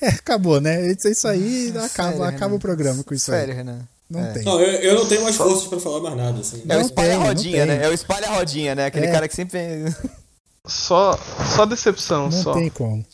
É, acabou, né? Isso aí acaba, Sério, acaba o programa com isso Sério, aí. Renan. Não é. tem. Não, eu, eu, não tenho mais força pra falar mais nada. Assim. É o espalha-rodinha, né? É o espalha-rodinha, né? Aquele é. cara que sempre. Só, só decepção, não só. Não tem como.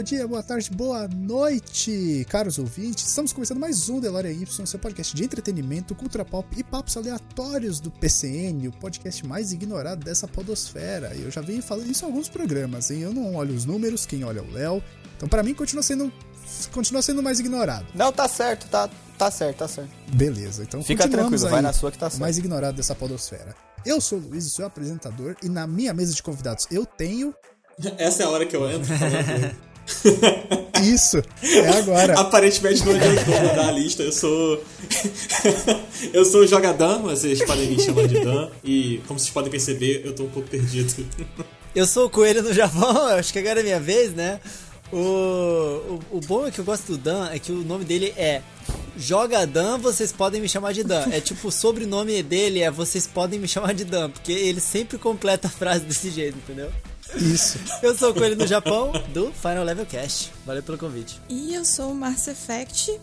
Bom dia, boa tarde, boa noite, caros ouvintes. Estamos começando mais um Deloria Y, seu podcast de entretenimento, cultura pop e papos aleatórios do PCN, o podcast mais ignorado dessa podosfera. Eu já venho falando isso em alguns programas, hein? Eu não olho os números, quem olha é o Léo. Então, para mim, continua sendo continua sendo mais ignorado. Não, tá certo, tá, tá certo, tá certo. Beleza, então Fica tranquilo, vai na sua que tá certo. mais ignorado dessa podosfera. Eu sou o Luiz, o seu apresentador, e na minha mesa de convidados eu tenho essa é a hora que eu entro Isso, é agora. Aparentemente não adiantou mudar a lista. Eu sou. eu sou o Jogadão, mas vocês podem me chamar de Dan. E como vocês podem perceber, eu tô um pouco perdido. Eu sou o Coelho no Japão, acho que agora é minha vez, né? O, o, o bom é que eu gosto do Dan é que o nome dele é Joga Dan, vocês podem me chamar de Dan. É tipo, o sobrenome dele é vocês podem me chamar de Dan, porque ele sempre completa a frase desse jeito, entendeu? Isso. Eu sou o Coelho do Japão, do Final Level Cast. Valeu pelo convite. E eu sou o Mass Effect,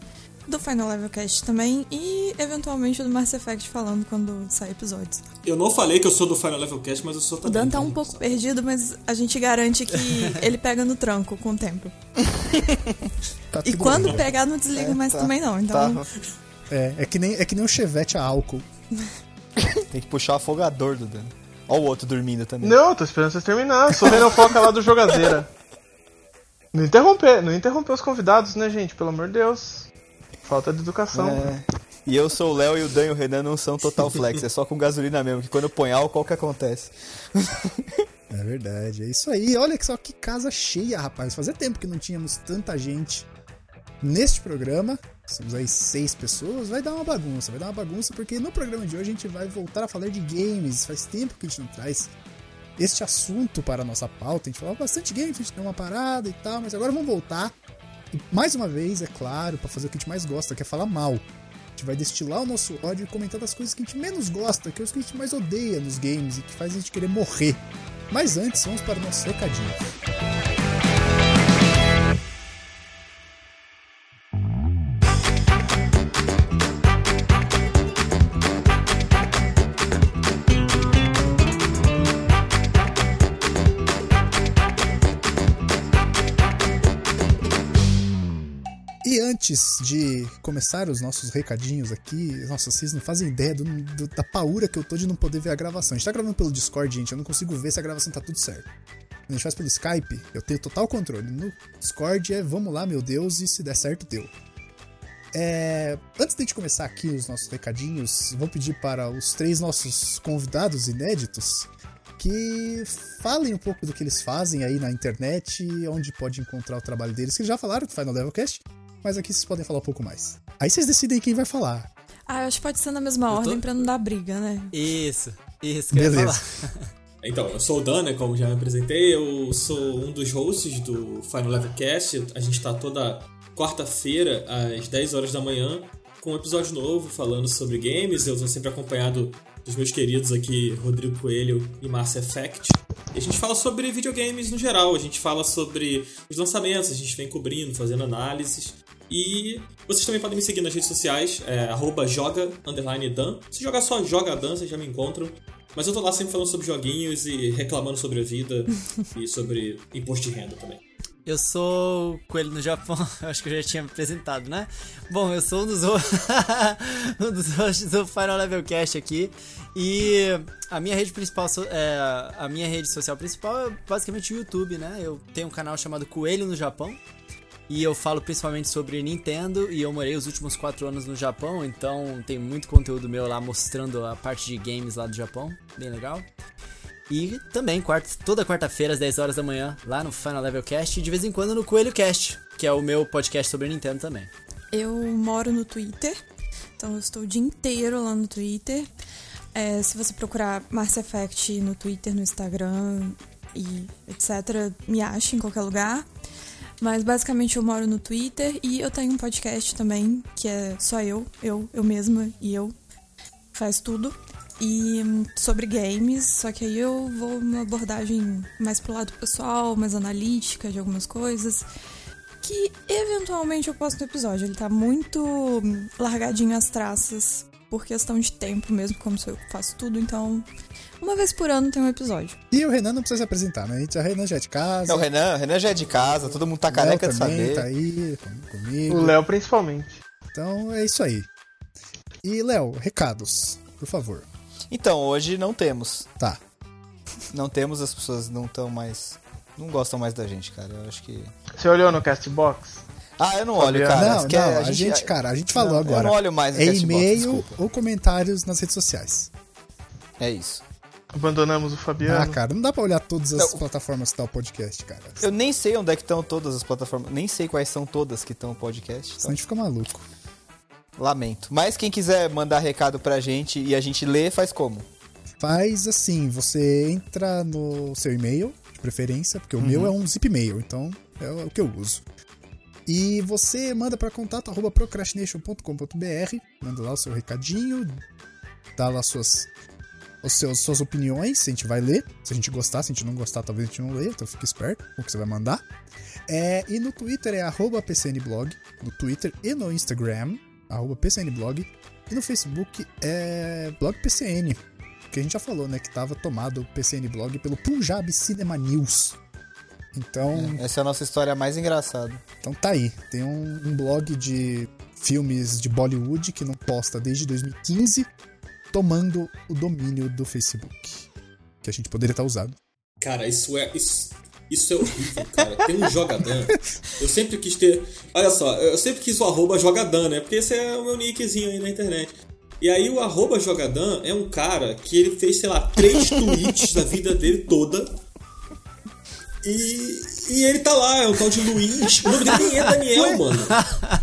do Final Level Cast também, e eventualmente do Mass Effect falando quando sair episódios. Eu não falei que eu sou do Final Level Cast, mas eu sou também. O Dan tá um pouco perdido, mas a gente garante que ele pega no tranco com o tempo. Tá e quando bem, pegar, não desliga é, mais tá, também não, então... Tá. É, é que, nem, é que nem um chevette a álcool. Tem que puxar o afogador do Dan. Olha o outro dormindo também. Não, tô esperando vocês terminar. Sou o Foca lá do Jogadeira. Não interromper, não interromper os convidados, né, gente? Pelo amor de Deus. Falta de educação. É. E eu sou o Léo e o Dan e o Renan não são total flex, é só com gasolina mesmo, que quando põe álcool, o que acontece? É verdade, é isso aí. Olha só que casa cheia, rapaz. Fazia tempo que não tínhamos tanta gente neste programa. Somos aí seis pessoas, vai dar uma bagunça, vai dar uma bagunça, porque no programa de hoje a gente vai voltar a falar de games. Faz tempo que a gente não traz este assunto para a nossa pauta. A gente falava bastante games, a gente deu uma parada e tal, mas agora vamos voltar. E mais uma vez, é claro, para fazer o que a gente mais gosta, que é falar mal. A gente vai destilar o nosso ódio e comentar das coisas que a gente menos gosta, que é as que a gente mais odeia nos games e que faz a gente querer morrer. Mas antes, vamos para o nosso recadinho. Antes de começar os nossos recadinhos aqui, nossa, vocês não fazem ideia do, do, da paura que eu tô de não poder ver a gravação. A gente tá gravando pelo Discord, gente, eu não consigo ver se a gravação tá tudo certo. A gente faz pelo Skype, eu tenho total controle. No Discord é vamos lá, meu Deus, e se der certo, deu. É, antes de a gente começar aqui os nossos recadinhos, vou pedir para os três nossos convidados inéditos que falem um pouco do que eles fazem aí na internet, onde pode encontrar o trabalho deles, que já falaram do Final Level Cast, mas aqui vocês podem falar um pouco mais. Aí vocês decidem quem vai falar. Ah, eu acho que pode ser na mesma eu ordem tô... pra não dar briga, né? Isso, isso que Beleza. eu ia falar. Então, eu sou o Dan, né, como já me apresentei, eu sou um dos hosts do Final Level Cast. A gente tá toda quarta-feira, às 10 horas da manhã, com um episódio novo falando sobre games. Eu tô sempre acompanhado dos meus queridos aqui, Rodrigo Coelho e Mass Effect. E a gente fala sobre videogames no geral, a gente fala sobre os lançamentos, a gente vem cobrindo, fazendo análises. E vocês também podem me seguir nas redes sociais, é, joga, Dan. Se jogar só Joga Dan, vocês já me encontram. Mas eu tô lá sempre falando sobre joguinhos e reclamando sobre a vida e sobre imposto de renda também. Eu sou o Coelho no Japão, acho que eu já tinha apresentado, né? Bom, eu sou um dos, um dos hosts do Final Level Cast aqui. E a minha rede principal, é, a minha rede social principal é basicamente o YouTube, né? Eu tenho um canal chamado Coelho no Japão. E eu falo principalmente sobre Nintendo e eu morei os últimos quatro anos no Japão, então tem muito conteúdo meu lá mostrando a parte de games lá do Japão, bem legal. E também quarta, toda quarta-feira, às 10 horas da manhã, lá no Final Level Cast. E de vez em quando no Coelho Cast, que é o meu podcast sobre Nintendo também. Eu moro no Twitter, então eu estou o dia inteiro lá no Twitter. É, se você procurar Mass Effect no Twitter, no Instagram e etc., me acha em qualquer lugar. Mas basicamente eu moro no Twitter e eu tenho um podcast também, que é só eu, eu, eu mesma e eu. Faz tudo. E hum, sobre games, só que aí eu vou uma abordagem mais pro lado pessoal, mais analítica de algumas coisas. Que eventualmente eu posto no episódio. Ele tá muito hum, largadinho as traças por questão de tempo mesmo, como se eu faço tudo, então uma vez por ano tem um episódio. E o Renan não precisa se apresentar, né? A Renan já é de casa. Não, o Renan, o Renan já é de casa, todo mundo tá careca de também saber. tá aí com- comigo. O Léo principalmente. Então é isso aí. E, Léo, recados, por favor. Então, hoje não temos. Tá. Não temos, as pessoas não estão mais. Não gostam mais da gente, cara. Eu acho que. Você olhou no Castbox? Ah, eu não olho, Fabiano. cara. não, quer- não, a gente, cara, a gente falou Não, agora. Eu não olho mais o é e-mail ou comentários nas redes sociais. É isso. Abandonamos o Fabiano. Ah, cara, não dá pra olhar todas as Não. plataformas que tá o podcast, cara. Eu nem sei onde é que estão todas as plataformas. Nem sei quais são todas que estão no podcast. Senão Então, a gente fica maluco. lamento. Mas quem quiser mandar recado pra gente e a gente lê, faz como? Faz assim, você entra no seu e-mail, de preferência, porque o meu Uhum. é um zip mail, então é o que eu uso. E você manda para contato arroba procrastination.com.br, manda lá o seu recadinho, dá lá suas, os seus, suas opiniões, a gente vai ler. Se a gente gostar, se a gente não gostar, talvez a gente não leia, então fica esperto com o que você vai mandar. É, e no Twitter é arroba PCNblog, no Twitter e no Instagram, arroba PCNblog, e no Facebook é blog PCN, que a gente já falou, né, que tava tomado o PCN Blog pelo Punjab Cinema News. Então, Essa é a nossa história mais engraçada. então tá aí. Tem um, um blog de filmes de Bollywood que não posta desde 2015, tomando o domínio do Facebook. Que a gente poderia estar usando. Cara, isso é. Isso, isso é horrível, cara. Tem um jogadão. Eu sempre quis ter. Olha só, eu sempre quis o arroba né? Porque esse é o meu nickzinho aí na internet. E aí o arroba é um cara que ele fez, sei lá, três tweets da vida dele toda. E, e ele tá lá, é um tal de Luiz. O nome dele nem é Daniel, mano.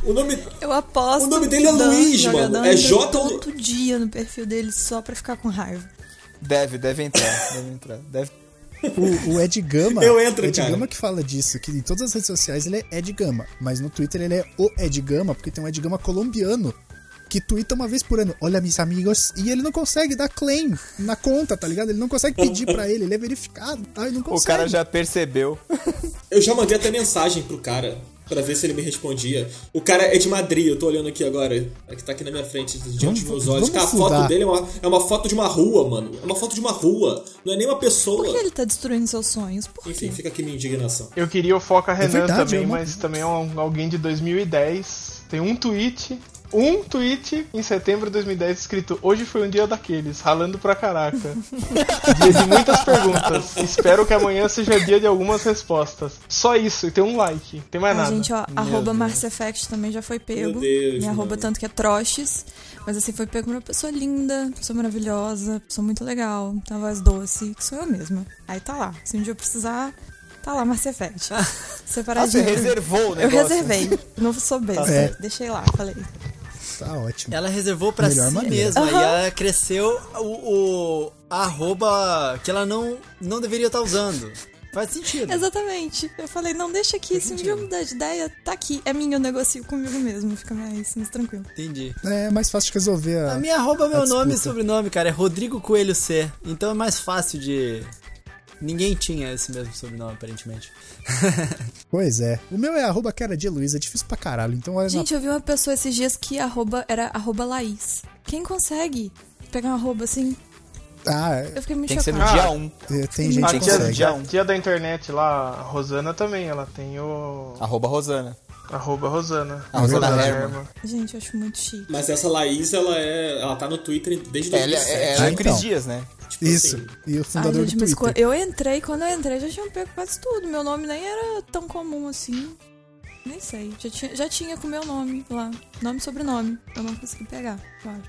O nome. Eu aposto O nome dele é Dan Luiz, mano. É J- todo dia no perfil dele só pra ficar com raiva. Deve, deve entrar. deve entrar. Deve... O, o Ed Gama. Eu entro, o Ed cara. Gama que fala disso, que em todas as redes sociais ele é Ed Gama. Mas no Twitter ele é o Ed Gama, porque tem um Ed Gama colombiano que twitta uma vez por ano. Olha, meus amigos. E ele não consegue dar claim na conta, tá ligado? Ele não consegue pedir pra ele, ele é verificado, tá? Ele não O consegue. cara já percebeu. Eu já mandei até mensagem pro cara pra ver se ele me respondia. O cara é de Madrid, eu tô olhando aqui agora. É que tá aqui na minha frente, diante Vamos- dos meus olhos. Cara, a estudar. foto dele é uma, é uma foto de uma rua, mano. É uma foto de uma rua. Não é nem uma pessoa. Por que ele tá destruindo seus sonhos? Por Enfim, quê? fica aqui minha indignação. Eu queria o Foca Renan verdade, também, é uma- mas também é um- alguém de 2010. Tem um tweet, um tweet em setembro de 2010 escrito Hoje foi um dia daqueles, ralando pra caraca. dia de muitas perguntas. Espero que amanhã seja dia de algumas respostas. Só isso, e tem um like, tem mais A nada. gente, ó, arroba Deus. Mars Effect também já foi pego. Meu Deus, Minha arroba tanto que é Troches. Mas assim, foi pego por uma pessoa linda, pessoa maravilhosa, pessoa muito legal, tem uma voz doce, que sou eu mesma. Aí tá lá. Se um dia eu precisar, tá lá Mars Effect. Ah, você Separadinho. reservou o Eu reservei. Não sou besta. É. Deixei lá, falei. Tá ótimo. Ela reservou pra Melhor si maneira. mesma e Aham. ela cresceu o, o arroba que ela não, não deveria estar usando. Faz sentido. Exatamente. Eu falei, não, deixa aqui. Se um dia eu mudar de ideia, tá aqui. É minha, eu negocio comigo mesmo. Fica mais, mais tranquilo. Entendi. É mais fácil de resolver a. A minha arroba é meu nome e sobrenome, cara. É Rodrigo Coelho C. Então é mais fácil de. Ninguém tinha esse mesmo sobrenome, aparentemente. Pois é. O meu é arroba cara de Luiz, é difícil pra caralho. Então olha Gente, eu vi uma pessoa esses dias que arroba era arroba Laís. Quem consegue pegar um arroba assim? na... Ah, Eu fiquei muito Tem que ser no chocada. dia 1. é, tem gente A que tia, consegue. dia tia, um. tia da internet lá, a Rosana também, ela tem o Arroba Rosana. arroba Rosana. A Rosana Rosana Herman. Gente, eu acho muito chique. Mas essa Laís, ela é. Ela tá no Twitter desde Ela, 2007. é, ela é Ah, o Cris então. Dias, né? Tipo Isso. assim, E o Ai, fundador gente, do Twitter. eu entrei, quando eu entrei já tinham pego quase tudo. Meu nome nem era tão comum assim. Nem sei. Já tinha, já tinha com meu nome lá. Nome e sobrenome. Eu não consegui pegar, claro.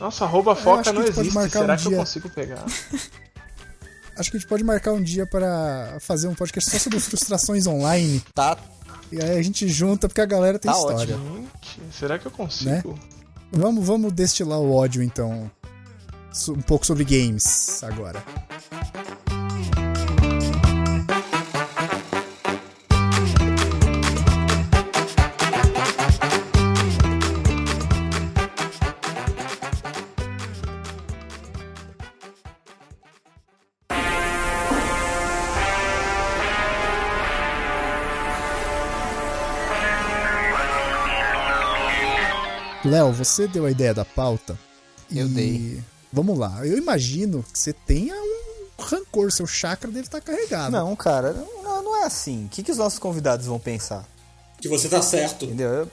Nossa, arroba foca que não a gente pode existe. marcar Será um que eu dia. consigo pegar? acho que a gente pode marcar um dia para fazer um podcast só sobre frustrações online. Tá, E aí a gente junta, porque a galera tem Tá história. Gente, será que eu consigo? Né? Vamos, vamos destilar o ódio, então. Um pouco sobre games agora. Léo, você deu a ideia da pauta. Eu e- dei. Vamos lá. Eu imagino que você tenha um rancor. Seu chakra deve estar carregado. Não, cara, não, não é assim. O que, que os nossos convidados vão pensar? Que você tá certo. Entendeu?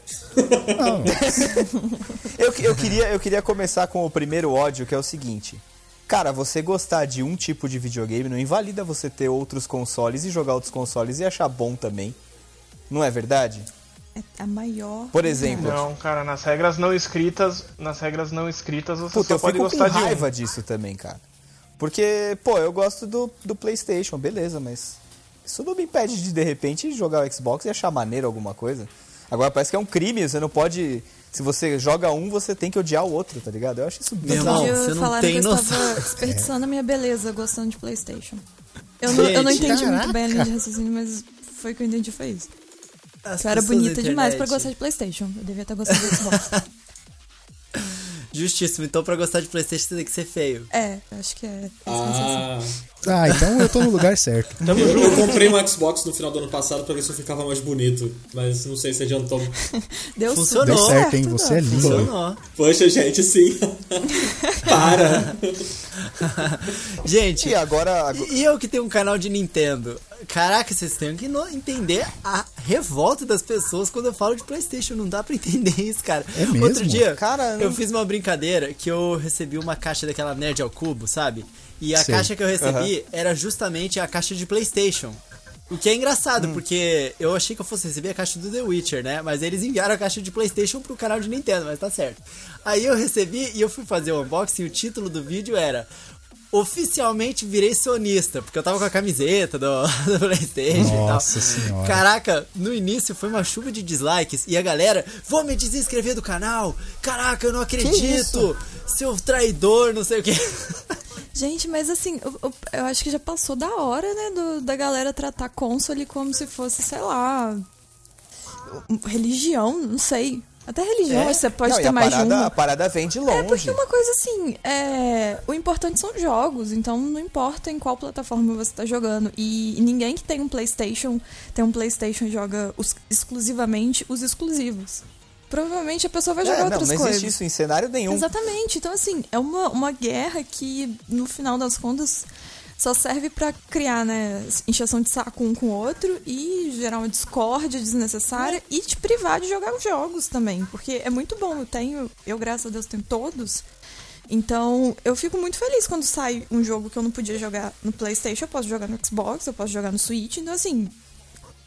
Não. eu, eu queria, eu queria começar com o primeiro ódio, que é o seguinte. Cara, você gostar de um tipo de videogame não invalida você ter outros consoles e jogar outros consoles e achar bom também. Não é verdade? É a maior. Por exemplo, Não, cara, nas regras não escritas, nas regras não escritas você Puta, só pode gostar de um. raiva disso também, cara. Porque, pô, eu gosto do, do PlayStation, beleza, mas isso não me impede de, de repente, jogar o Xbox e achar maneiro alguma coisa. Agora parece que é um crime, você não pode. Se você joga um, você tem que odiar o outro, tá ligado? Eu acho isso Meu bizarro. irmão, você não falaram tem que eu noção. estava desperdiçando a minha beleza gostando de Playstation. Eu não, eu não entendi muito caraca. bem a linha de raciocínio, mas foi o que eu entendi, foi isso. As Eu era bonita demais pra internet. gostar de Playstation. Eu devia estar gostando de Xbox. Justíssimo, então pra gostar de Playstation você tem que ser feio. é, acho que é. Ah, Ah, então eu tô no lugar certo. eu, eu comprei um Xbox no final do ano passado pra ver se eu ficava mais bonito. Mas não sei se adiantou. Deu Funcionou. Deu certo, hein? certo, Você é lindo. Funcionou. Poxa, gente, sim. Para. Gente, E agora. ag- e eu que tenho um canal de Nintendo. Caraca, vocês têm que entender a revolta das pessoas quando eu falo de Playstation. Não dá pra entender isso, cara. É mesmo? Outro dia, Cara, eu fiz uma brincadeira que eu recebi uma caixa daquela Nerd ao Cubo, sabe? E a Sei. caixa que eu recebi era justamente a caixa de Playstation. O que é engraçado, Hum. porque eu achei que eu fosse receber a caixa do The Witcher, né? Mas eles enviaram a caixa de Playstation pro canal de Nintendo, mas tá certo. Aí eu recebi e eu fui fazer o unboxing e o título do vídeo era Oficialmente virei sonista, porque eu tava com a camiseta do, do Playstation e tal. Nossa senhora. Caraca, no início foi uma chuva de dislikes e a galera, vou me desinscrever do canal. Caraca, eu não acredito. Seu traidor, não sei o que. Gente, mas assim, eu, eu- eu acho que já passou da hora, né, do- da galera tratar console como se fosse, sei lá, religião, não sei. Até religião, É. você pode Não, ter mais de parada, uma. A parada vem de É longe. porque uma coisa assim, é, o importante são jogos, então não importa em qual plataforma você tá jogando. E ninguém que tem um PlayStation, tem um PlayStation e joga os- exclusivamente os exclusivos. Provavelmente a pessoa vai jogar É, não, outras não coisas. existe isso em cenário nenhum. Exatamente. Então, assim, é uma, uma guerra que, no final das contas, só serve pra criar, né, inchação de saco um com o outro e gerar uma discórdia desnecessária e te privar de jogar os jogos também. Porque é muito bom. Eu tenho, eu, graças a Deus, tenho todos. Então, eu fico muito feliz quando sai um jogo que eu não podia jogar no PlayStation, eu posso jogar no Xbox, eu posso jogar no Switch. Então, assim,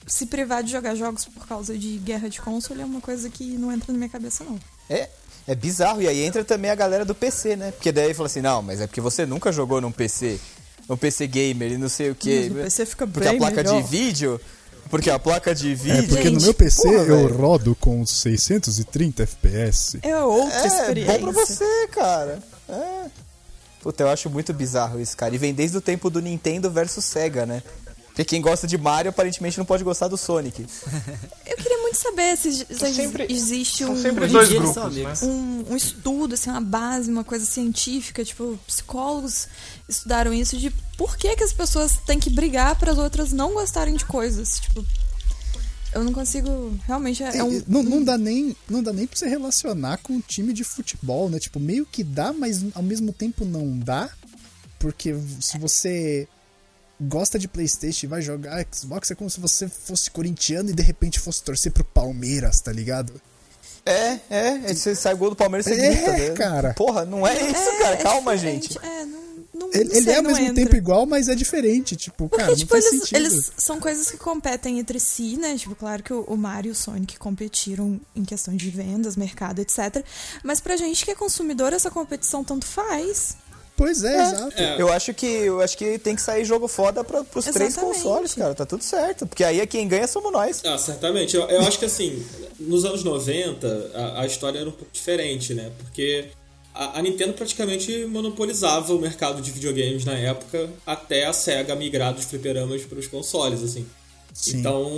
se privar de jogar jogos por causa de guerra de console é uma coisa que não entra na minha cabeça, não. É, é bizarro. E aí entra também a galera do PC, né? Porque daí fala assim, não, mas é porque você nunca jogou num PC, num PC gamer e não sei o quê. Mas o PC fica Porque a bem placa melhor. de vídeo. Porque a placa de É vídeo. porque no Gente, meu PC porra, eu velho. rodo com 630 FPS. É outra É, experiência. bom pra você, cara. É. Puta, eu acho muito bizarro isso, cara. E vem desde o tempo do Nintendo versus Sega, né? Porque quem gosta de Mario aparentemente não pode gostar do Sonic. Eu queria muito saber se, sempre- existe um, grupos, né? um, um estudo, assim, uma base, uma coisa científica, tipo, psicólogos estudaram isso de por que, que as pessoas têm que brigar para as outras não gostarem de coisas. Tipo, eu não consigo. Realmente é, é um. não, não dá nem não dá nem pra você relacionar com um time de futebol, né? Tipo, meio que dá, mas ao mesmo tempo não dá. Porque se você gosta de Playstation e vai jogar Xbox, é como se você fosse corintiano e de repente fosse torcer pro Palmeiras, tá ligado? É, é. aí Você sai gol do Palmeiras e você É, grita. né? cara. Porra, não é isso, é- cara. é Calma, diferente. gente. É, não, não, Ele, não ele sei, é ao não mesmo entra. tempo igual, mas é diferente. Tipo, Porque, cara, tipo, não faz eles, sentido. eles são coisas que competem entre si, né? Tipo, claro que o, o Mario e o Sonic competiram em questão de vendas, mercado, etc. Mas pra gente que é consumidor, essa competição tanto faz. Pois é, exato. Eu acho que eu acho que tem que sair jogo foda pra, pros três Exatamente. consoles, cara. Tá tudo certo. Porque aí é quem ganha somos nós. Ah, certamente. Eu, eu acho que assim, nos anos 90, a, a história era um pouco diferente, né? Porque a, a Nintendo praticamente monopolizava o mercado de videogames na época, até a SEGA migrar dos fliperamas para os consoles, assim. Sim. Então,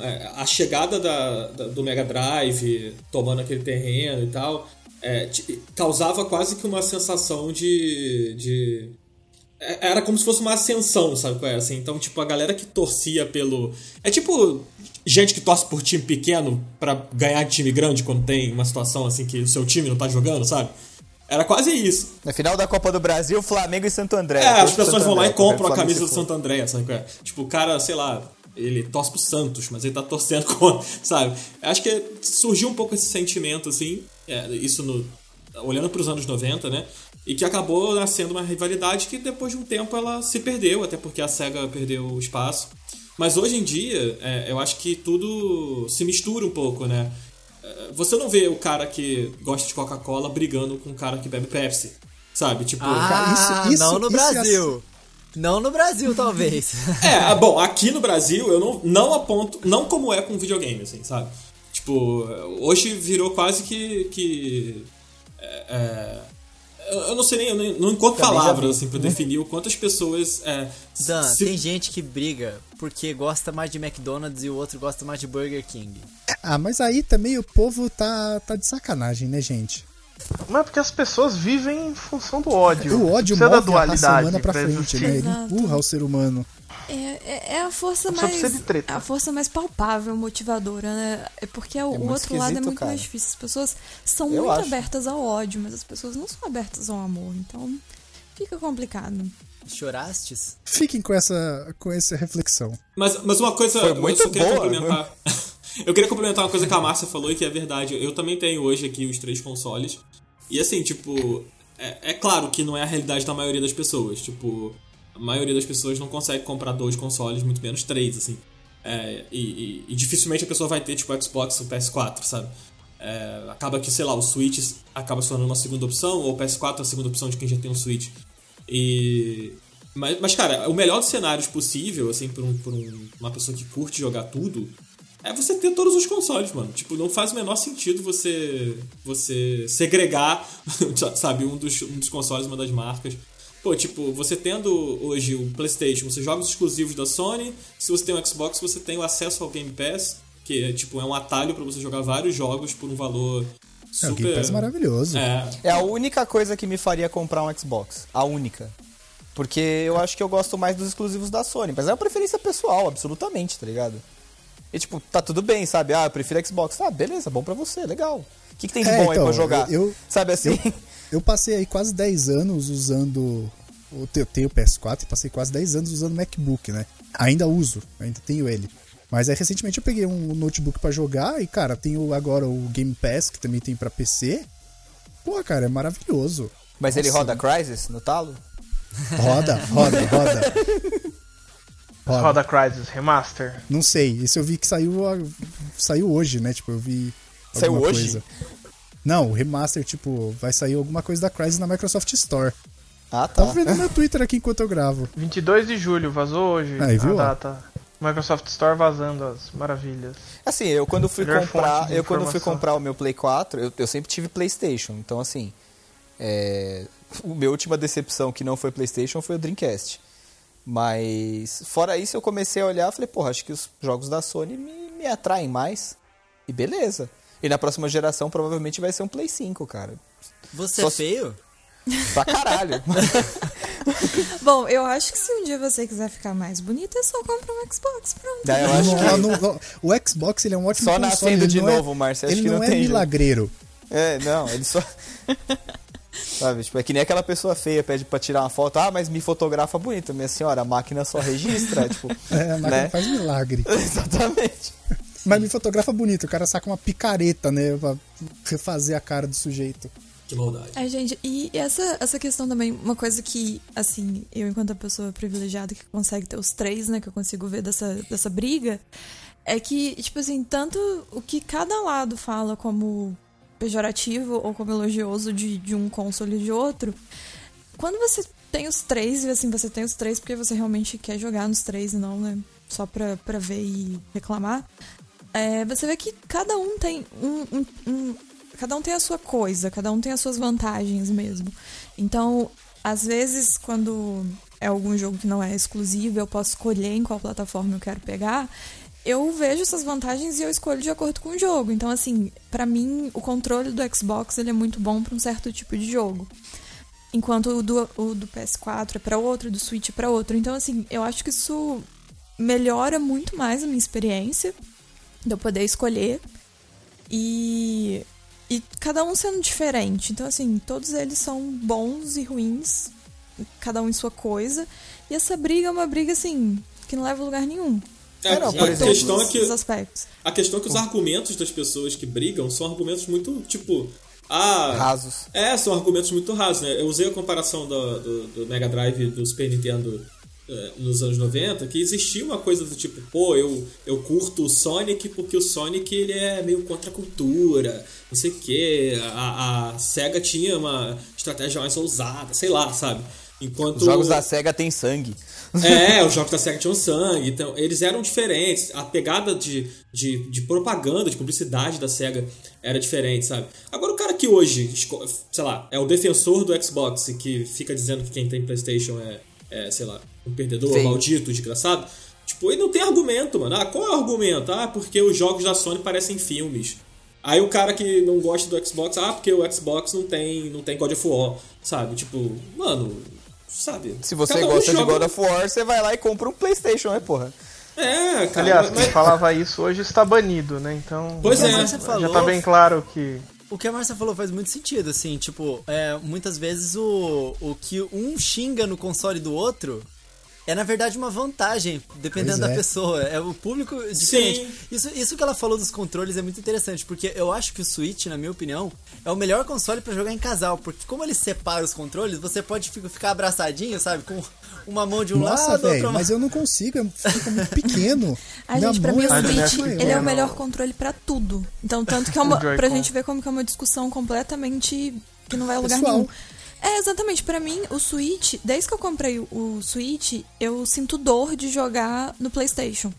é, a chegada da, da- do Mega Drive tomando aquele terreno e tal, é, causava quase que uma sensação de. de é- era como se fosse uma ascensão, sabe qual é? Assim, então, tipo, a galera que torcia pelo. É tipo gente que torce por time pequeno pra ganhar de time grande quando tem uma situação assim que o seu time não tá jogando, sabe? Era quase isso. Na final da Copa do Brasil, Flamengo e Santo André. É, as pessoas Santo vão lá André, e compram a camisa do. Santo André, sabe? qual é? Tipo, o cara, sei lá, ele torce pro Santos, mas ele tá torcendo contra, sabe? Acho que surgiu um pouco esse sentimento, assim, é, isso no, olhando pros anos 90, né? E que acabou nascendo uma rivalidade que depois de um tempo ela se perdeu, até porque a SEGA perdeu o espaço. Mas hoje em dia, é, eu acho que tudo se mistura um pouco, né? É, Você não vê o cara que gosta de Coca-Cola brigando com o cara que bebe Pepsi, sabe? Tipo, Ah, isso- isso- não no isso é Brasil. Não no Brasil, talvez. É, ah, bom, aqui no Brasil eu não, não aponto, não como é com videogame, assim, sabe? Tipo, hoje virou quase que. que é, é, eu não sei nem, eu nem- não encontro Também palavras assim pra definir o quanto as pessoas. É, Dan, se- tem gente que briga porque gosta mais de McDonald's e o outro gosta mais de Burger King. Ah, mas aí também o povo tá, tá de sacanagem, né, gente? Mas é porque as pessoas vivem em função do ódio. O ódio move da a raça dualidade humana pra pra frente, existir. né? Ele Exato. empurra o ser humano. É, é, é a força mais. precisa de treta. A força mais palpável, motivadora, né? É porque o, o outro lado é muito cara. mais difícil. As pessoas são Eu muito acho. abertas ao ódio, mas as pessoas não são abertas ao amor. Então fica complicado. Chorastes? Fiquem com essa, com essa reflexão. Mas, mas uma coisa. Foi eu muito só queria boa, complementar. eu queria complementar uma coisa que a Márcia falou e que é verdade. Eu também tenho hoje aqui os três consoles. E assim, tipo. É, é claro que não é a realidade da maioria das pessoas. Tipo, a maioria das pessoas não consegue comprar dois consoles, muito menos três, assim. É, e, e- e dificilmente a pessoa vai ter, tipo, o Xbox ou o PS4, sabe? É, acaba que, sei lá, o Switch acaba se tornando uma segunda opção, ou o PS4 é a segunda opção de quem já tem um Switch. E. Mas, mas, cara, o melhor dos cenários possível, assim, pra, um, um- uma pessoa que curte jogar tudo, é você ter todos os consoles, mano. Tipo, não faz o menor sentido você você segregar, sabe, um dos, um dos consoles, uma das marcas. Pô, tipo, você tendo hoje o PlayStation, você joga os exclusivos da Sony. Se você tem o Xbox, você tem o acesso ao Game Pass, que é, tipo, é um atalho pra você jogar vários jogos por um valor É, o super. Game Pass é maravilhoso. É, É a única coisa que me faria comprar um Xbox. A única. Porque eu acho que eu gosto mais dos exclusivos da Sony. Mas é uma preferência pessoal, absolutamente, tá ligado? E tipo, tá tudo bem, sabe? Ah, eu prefiro Xbox. Ah, beleza, bom pra você, legal. O que, que tem de É, bom aí então, pra jogar? eu- sabe assim? Eu passei aí quase 10 anos usando. Eu te- eu tenho o PS4 e passei quase 10 anos usando o MacBook, né? Ainda uso, ainda tenho ele. Mas aí recentemente eu peguei um notebook pra jogar e, cara, tenho agora o Game Pass, que também tem pra PC. Pô, cara, é maravilhoso. Mas ele Nossa, roda Crysis no talo? Roda, roda, roda. Roda. Roda Crysis Remaster. Não sei, isso eu vi que saiu, saiu hoje, né? Tipo, eu vi. Saiu hoje? Coisa. Não, o remaster, tipo, vai sair alguma coisa da Crysis na Microsoft Store. Ah, tá. Tava vendo no meu Twitter aqui enquanto eu gravo. 22 de julho, vazou hoje Aí, viu? a data. Microsoft Store vazando as maravilhas. Assim, eu quando fui Melhor comprar, eu quando fui comprar o meu Play 4, eu, eu sempre tive PlayStation. Então assim, é, o minha última decepção que não foi PlayStation foi o Dreamcast. Mas fora isso, eu comecei a olhar, falei, porra, acho que os jogos da Sony me, me atraem mais. E beleza. E na próxima geração provavelmente vai ser um Play 5, cara. Você Só é se- feio? Pra caralho. Bom, eu acho que se um dia você quiser ficar mais bonita, é só comprar um Xbox, pronto. Eu acho Não, que não, não. o Xbox ele é um ótimo Só console. nascendo ele de é- novo, Márcio, acho Ele que não, é tem jeito. milagreiro. É, não, ele só. Sabe, tipo, é que nem aquela pessoa feia pede pra tirar uma foto. Ah, mas me fotografa bonito. Minha senhora, a máquina só registra. tipo, É, mas né? não faz milagre. Exatamente. Mas me fotografa bonito. O cara saca uma picareta, né? Pra refazer a cara do sujeito. que maldade. É, gente, e essa, essa questão também, uma coisa que, assim, eu enquanto a pessoa privilegiada que consegue ter os três, né, que eu consigo ver dessa, dessa briga, é que, tipo assim, tanto o que cada lado fala como pejorativo ou como elogioso de, de um console e de outro, quando você tem os três, e assim, você tem os três porque você realmente quer jogar nos três e não, né? Só pra, pra ver e reclamar. É, você vê que cada um tem um, um, um, Cada um tem a sua coisa, cada um tem as suas vantagens mesmo. Então, às vezes, quando é algum jogo que não é exclusivo, eu posso escolher em qual plataforma eu quero pegar. Eu vejo essas vantagens e eu escolho de acordo com o jogo. Então, assim, para mim, o controle do Xbox ele é muito bom para um certo tipo de jogo. Enquanto o do, o do PS4 é para outro, do Switch é para outro. Então, assim, eu acho que isso melhora muito mais a minha experiência de eu poder escolher. E, e cada um sendo diferente. Então, assim, todos eles são bons e ruins, cada um em sua coisa. E essa briga é uma briga, assim, que não leva a lugar nenhum. É, não, a, questão é que, Os aspectos. a questão é que os argumentos das pessoas que brigam são argumentos muito, tipo... Ah, Rasos. É, são argumentos muito rasos, né? Eu usei a comparação do, do, do Mega Drive e do Super Nintendo nos anos 90, que existia uma coisa do tipo, pô, eu, eu curto o Sonic porque o Sonic ele é meio contra a cultura, não sei o quê. A, a SEGA tinha uma estratégia mais ousada, sei lá, sabe? Enquanto Os jogos da SEGA tem sangue. é, os jogos da SEGA tinham sangue, então eles eram diferentes. A pegada de, de, de propaganda, de publicidade da SEGA era diferente, sabe? Agora o cara que hoje, sei lá, é o defensor do Xbox e que fica dizendo que quem tem PlayStation é, é sei lá, um perdedor, Feio. maldito, desgraçado. Tipo, ele não tem argumento, mano. Ah, qual é o argumento? Ah, porque os jogos da Sony parecem filmes. Aí o cara que não gosta do Xbox, ah, porque o Xbox não tem, não tem God of War, sabe? Tipo, mano, sabe? Se você Cada um gosta de joga- God of War, você vai lá e compra um PlayStation, né, porra? É, cara. Aliás, mas- quem falava isso hoje está banido, né? Então. Pois é. já, Você já falou- tá bem claro que. O que a Marcia falou faz muito sentido, assim, tipo, é, muitas vezes o, o que um xinga no console do outro é na verdade uma vantagem, dependendo Pois da é. pessoa. É o público diferente. Sim. Isso, isso que ela falou dos controles é muito interessante, porque eu acho que o Switch, na minha opinião, é o melhor console pra jogar em casal, porque como ele separa os controles, você pode fi- ficar abraçadinho, sabe, com uma mão de um Nossa, lado, outra velho, mão... mas eu não consigo, fica muito pequeno. Ai, Minha gente, pra mim o é Switch, maior. ele é o melhor controle pra tudo. Então, tanto que é uma, pra gente ver como que é uma discussão completamente que não vai a lugar Pessoal. nenhum. É, exatamente. Pra mim, o Switch, desde que eu comprei o, Switch, eu sinto dor de jogar no PlayStation.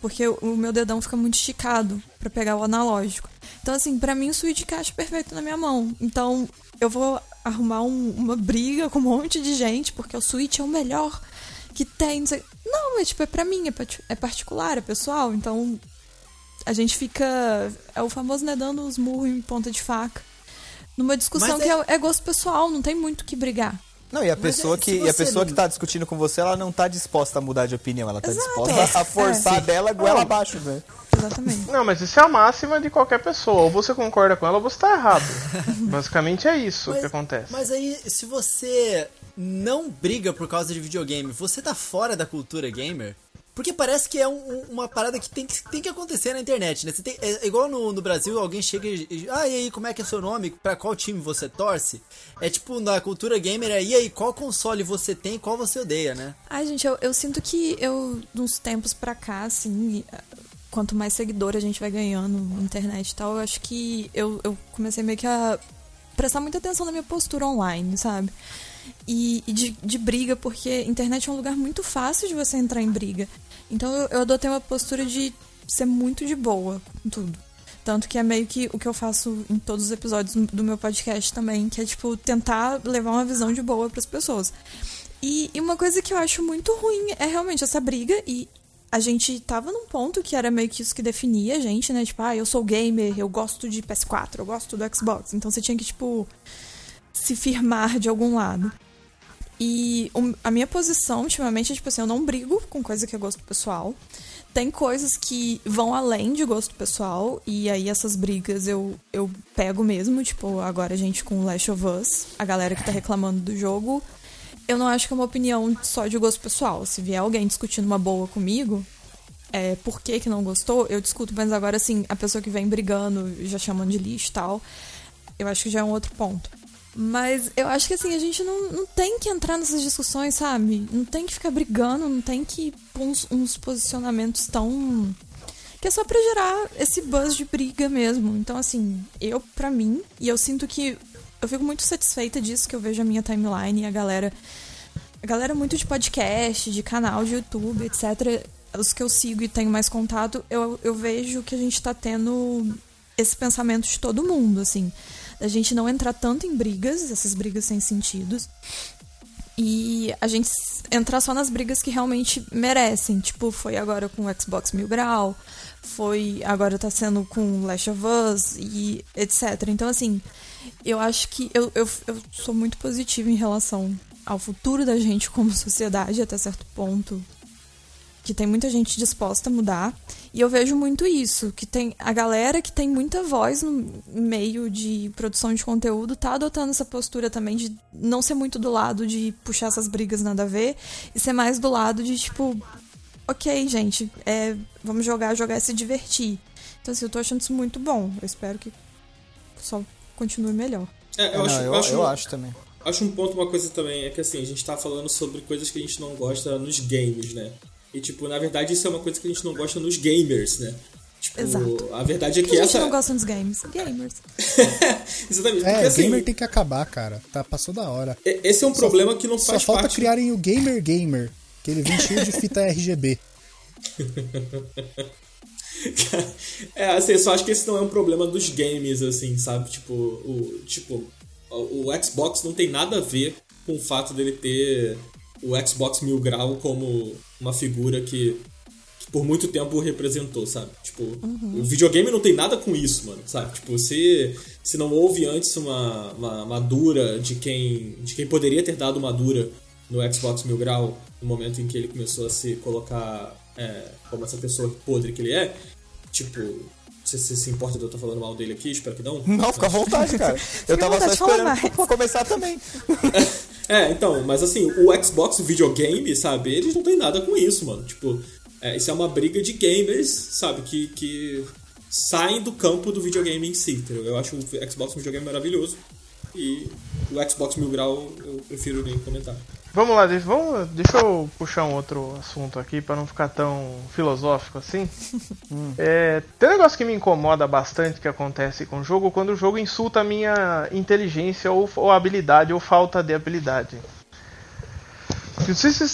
Porque o, meu dedão fica muito esticado pra pegar o analógico. Então, assim, pra mim o Switch encaixa perfeito na minha mão. Então, eu vou arrumar um- uma briga com um monte de gente, porque o Switch é o melhor que tem. Não, sei- não tipo, é pra mim, é, pat- é particular, é pessoal. Então, a gente fica. É o famoso né, dando os murros em ponta de faca. Numa discussão Mas que é- é, é gosto pessoal, não tem muito o que brigar. Não, e a Mas pessoa, é, que, e a pessoa não- que tá discutindo com você, ela não tá disposta a mudar de opinião, ela tá Exato. disposta a forçar É. dela goela abaixo, né? Exatamente. Não, mas isso é a máxima de qualquer pessoa. Ou você concorda com ela ou você tá errado. Basicamente é isso que acontece. Mas aí, se você não briga por causa de videogame, você tá fora da cultura gamer? Porque parece que é um- um- uma parada que tem, que tem que acontecer na internet, né? Você tem- é igual no, no Brasil, alguém chega e. e- Ah, e aí, como é que é seu nome? Pra qual time você torce? É tipo, na cultura gamer, é e aí, qual console você tem qual você odeia, né? Ai, gente, eu, eu sinto que eu, uns tempos pra cá, assim, quanto mais seguidor a gente vai ganhando na internet e tal, eu acho que eu, eu comecei meio que a prestar muita atenção na minha postura online, sabe? E, e de, de briga, porque internet é um lugar muito fácil de você entrar em briga. Então eu, eu adotei uma postura de ser muito de boa com tudo. Tanto que é meio que o que eu faço em todos os episódios do meu podcast também, que é, tipo, tentar levar uma visão de boa pras pessoas. E, e uma coisa que eu acho muito ruim é realmente essa briga. E a gente tava num ponto que era meio que isso que definia a gente, né? Tipo, ah, eu sou gamer, eu gosto de PS4, eu gosto do Xbox. Então você tinha que, tipo, se firmar de algum lado. E a minha posição, ultimamente, é tipo assim, eu não brigo com coisa que é gosto pessoal. Tem coisas que vão além de gosto pessoal, e aí essas brigas eu, eu pego mesmo, tipo, agora a gente com Last of Us, a galera que tá reclamando do jogo, eu não acho que é uma opinião só de gosto pessoal. Se vier alguém discutindo uma boa comigo, é, por que que não gostou, eu discuto, mas agora, assim, a pessoa que vem brigando, já chamando de lixo e tal, eu acho que já é um outro ponto. Mas eu acho que, assim, a gente não, não tem que entrar nessas discussões, sabe? Não tem que ficar brigando, não tem que pôr uns, uns posicionamentos tão... Que é só pra gerar esse buzz de briga mesmo. Então, assim, eu, pra mim, e eu sinto que eu fico muito satisfeita disso, que eu vejo a minha timeline e a galera. A galera muito de podcast, de canal de YouTube, etc. Os que eu sigo e tenho mais contato, eu, eu vejo que a gente tá tendo esse pensamento de todo mundo, assim. A gente não entrar tanto em brigas, essas brigas sem sentidos. E a gente entrar só nas brigas que realmente merecem. Tipo, foi agora com o Xbox Mil Grau, foi agora tá sendo com Last of Us e etc. Então, assim, eu acho que eu, eu, eu sou muito positiva em relação ao futuro da gente como sociedade até certo ponto que tem muita gente disposta a mudar. E eu vejo muito isso, que tem a galera que tem muita voz no meio de produção de conteúdo tá adotando essa postura também de não ser muito do lado de puxar essas brigas nada a ver e ser mais do lado de tipo, ok, gente, é, vamos jogar, jogar e se divertir. Então assim, eu tô achando isso muito bom. Eu espero que só continue melhor. É, eu, Não, acho, eu, acho, eu acho também. acho um ponto, uma coisa também, é que assim, a gente tá falando sobre coisas que a gente não gosta nos games, né? E, tipo, na verdade, isso é uma coisa que a gente não gosta nos gamers, né? Tipo, Exato. a verdade é que que a gente essa. não gosta dos games? Gamers. Exatamente. É, porque assim, gamer tem que acabar, cara. Tá, passou da hora. esse é um problema que não Só faz falta parte. criarem o Gamer Gamer, que ele vem cheio de fita RGB. é, assim, eu só acho que esse não é um problema dos games, assim, sabe? Tipo, o, tipo, o Xbox não tem nada a ver com o fato dele ter o Xbox Mil Grau como uma figura que, que por muito tempo o representou, sabe? Tipo, o videogame não tem nada com isso, mano, sabe? Tipo, se, se não houve antes uma, uma, uma dura de quem, de quem poderia ter dado uma dura no Xbox Mil Grau no momento em que ele começou a se colocar é, como essa pessoa podre que ele é, tipo, você se, se importa de eu estar falando mal dele aqui? Espero que não. Não, fica à vontade, cara. Eu à tava só vontade de falar esperando pra começar também. É, então, mas assim, o Xbox videogame, sabe, eles não tem nada com isso, mano. Tipo, é, isso é uma briga de gamers, sabe, que, que saem do campo do videogame em si, entendeu? Eu acho o Xbox videogame maravilhoso. E o Xbox Mil Grau eu prefiro nem comentar. Vamos lá, deixa, vamos, deixa eu puxar um outro assunto aqui pra não ficar tão filosófico assim. É, tem um negócio que me incomoda bastante que acontece com o jogo quando o jogo insulta a minha inteligência ou, ou habilidade ou falta de habilidade. Não sei se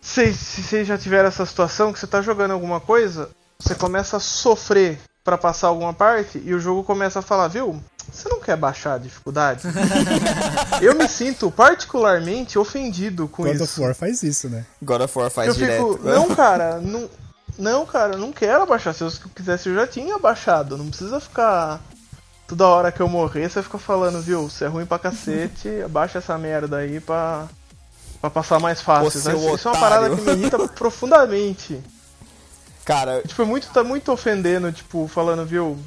vocês se vocês já tiveram essa situação que você tá jogando alguma coisa, você começa a sofrer pra passar alguma parte e o jogo começa a falar, viu? Você não quer baixar a dificuldade? eu me sinto particularmente ofendido com God isso. of War faz isso, né? God of War faz Eu direto. fico, não, cara, não, não, cara, eu não quero abaixar. Se eu quisesse, eu já tinha abaixado. Não precisa ficar toda hora que eu morrer, você fica falando, viu? Você é ruim pra cacete, abaixa essa merda aí pra, pra passar mais fácil. Seu Isso, isso é uma otário. parada que me irrita profundamente. Cara, Tipo, muito, tá muito ofendendo, tipo, falando, viu?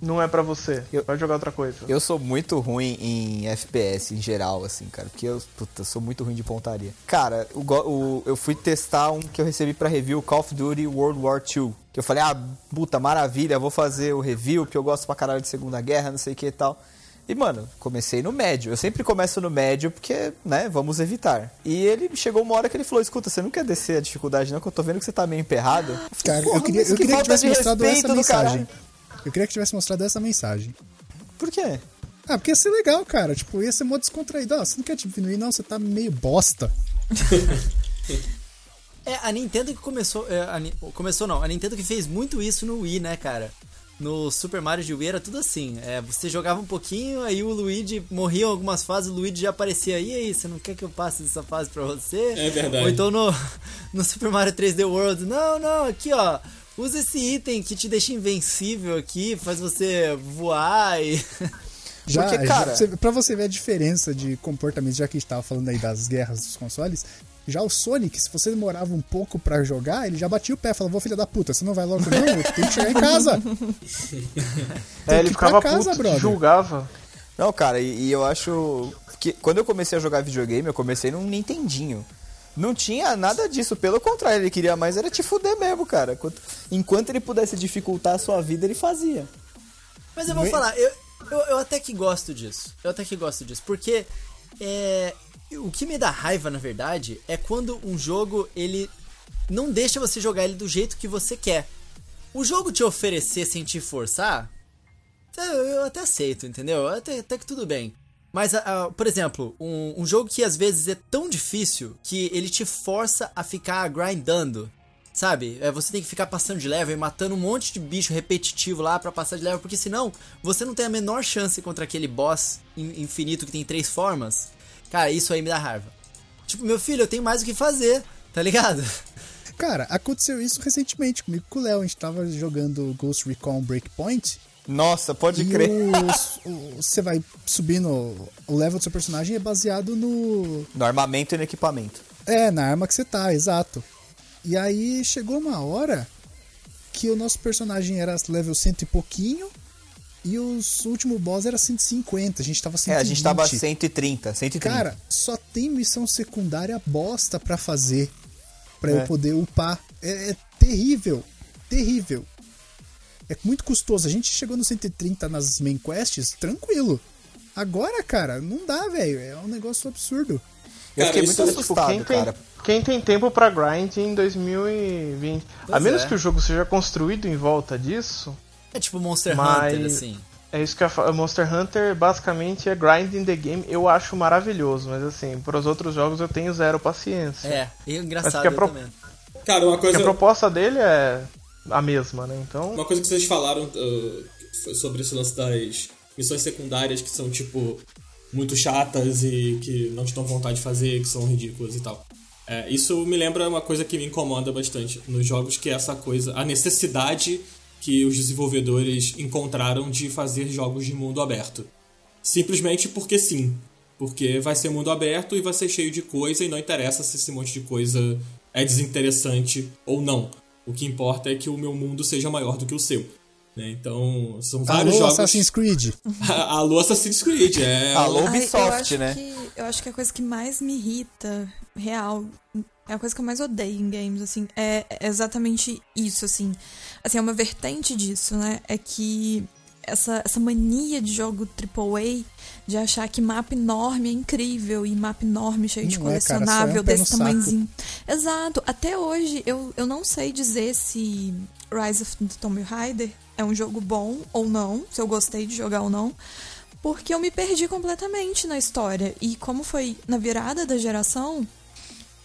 Não é pra você. Eu- Vai jogar outra coisa. eu sou muito ruim em FPS em geral, assim, cara. Porque eu, puta, sou muito ruim de pontaria. Cara, o, o- eu fui testar um que eu recebi pra review, Call of Duty World War II. Que eu falei, ah, puta, maravilha, vou fazer o review, porque eu gosto pra caralho de Segunda Guerra, não sei o que e tal. E, mano, comecei no médio. Eu sempre começo no médio porque, né, vamos evitar. E ele chegou uma hora que ele falou: escuta, você não quer descer a dificuldade, não? Que eu tô vendo que você tá meio emperrado. Cara, Porra, eu queria, eu que queria que tivesse mostrado essa mensagem. caralho. Eu queria que tivesse mostrado essa mensagem. Por quê? Ah, porque ia ser legal, cara. Tipo, ia ser mó descontraído. Ah, você não quer diminuir, não, você tá meio bosta. É, a Nintendo que começou. é, a começou não, a Nintendo que fez muito isso no Wii, né, cara? No Super Mario de Wii era tudo assim. É, você jogava um pouquinho, aí o Luigi morria em algumas fases, o Luigi já aparecia. E aí, você não quer que eu passe essa fase pra você? É verdade. Ou então no, no Super Mario 3D World, não, não, aqui ó. Usa esse item que te deixa invencível aqui, faz você voar e. Já, Porque, já- cara- você- pra você ver a diferença de comportamento, já que a gente tava falando aí das guerras dos consoles, já o Sonic, se você demorava um pouco pra jogar, ele já batia o pé, falava, vou filha da puta, você não vai logo não, eu tenho que chegar em casa. É, ele ficava casa, puto, julgava. Não, cara, e, e eu acho que quando eu comecei a jogar videogame, eu comecei num Nintendinho. Não tinha nada disso, pelo contrário, ele queria mais era te fuder mesmo, cara. Enquanto, enquanto ele pudesse dificultar a sua vida, ele fazia. Mas eu vou falar, eu, eu, eu até que gosto disso. Eu até que gosto disso. Porque é, o que me dá raiva, na verdade, é quando um jogo ele não deixa você jogar ele do jeito que você quer. O jogo te oferecer sem te forçar, eu, eu até aceito, entendeu? Até, até que tudo bem. Mas, ah, por exemplo, um, um jogo que às vezes é tão difícil que ele te força a ficar grindando. Sabe? É, você tem que ficar passando de level e matando um monte de bicho repetitivo lá pra passar de level, porque senão você não tem a menor chance contra aquele boss in- infinito que tem três formas. Cara, isso aí me dá raiva. Tipo, meu filho, eu tenho mais o que fazer, tá ligado? Cara, aconteceu isso recentemente comigo com o Léo. A gente tava jogando Ghost Recon Breakpoint. Nossa, pode E crer. você vai subindo. O level do seu personagem é baseado no. No armamento e no equipamento. É, na arma que você tá, exato. E aí chegou uma hora que o nosso personagem era level cento e pouquinho. E os- último boss era 150. A gente tava 120. É, a gente tava 130, 130. Cara, só tem missão secundária bosta pra fazer. Pra É. eu poder upar. É, é terrível. Terrível. É muito custoso. A gente chegou no 130 nas main quests, tranquilo. Agora, cara, não dá, velho. É um negócio absurdo. eu Cara, fiquei isso muito é, Tipo, assustado, quem tem, cara. quem tem tempo pra grind em 2020? a Pois menos é. que o jogo seja construído em volta disso, É tipo Monster Mas- Hunter, assim. é isso que a Monster Hunter basicamente é grind in the game. Eu acho maravilhoso, mas assim, para os outros jogos eu tenho zero paciência. É, e engraçado Mas que a pro- também. Cara, uma Porque coisa, a proposta dele é a mesma, né? Então, uma coisa que vocês falaram uh, sobre esse lance das missões secundárias que são, tipo, muito chatas e que não te dão vontade de fazer, que são ridículas e tal. É, isso me lembra uma coisa que me incomoda bastante nos jogos, que é essa coisa, a necessidade que os desenvolvedores encontraram de fazer jogos de mundo aberto. Simplesmente porque sim. Porque vai ser mundo aberto e vai ser cheio de coisa e não interessa se esse monte de coisa é desinteressante ou não. O que importa é que o meu mundo seja maior do que o seu. né? Então, são vários Alô, jogos. Assassin's Creed. Alô, Assassin's Creed. É... Alô, Ai, Ubisoft, eu acho né? Que, eu acho que a coisa que mais me irrita, real, é a coisa que eu mais odeio em games, assim, é exatamente isso, assim. Assim, é uma vertente disso, né? É que essa, essa mania de jogo AAA, de achar que mapa enorme é incrível e mapa enorme cheio de Não é, cara, é um colecionável desse saco. tamanhozinho. Exato. Até hoje, eu, eu não sei dizer se Rise of the Tomb Raider é um jogo bom ou não, se eu gostei de jogar ou não, porque eu me perdi completamente na história. E como foi na virada da geração,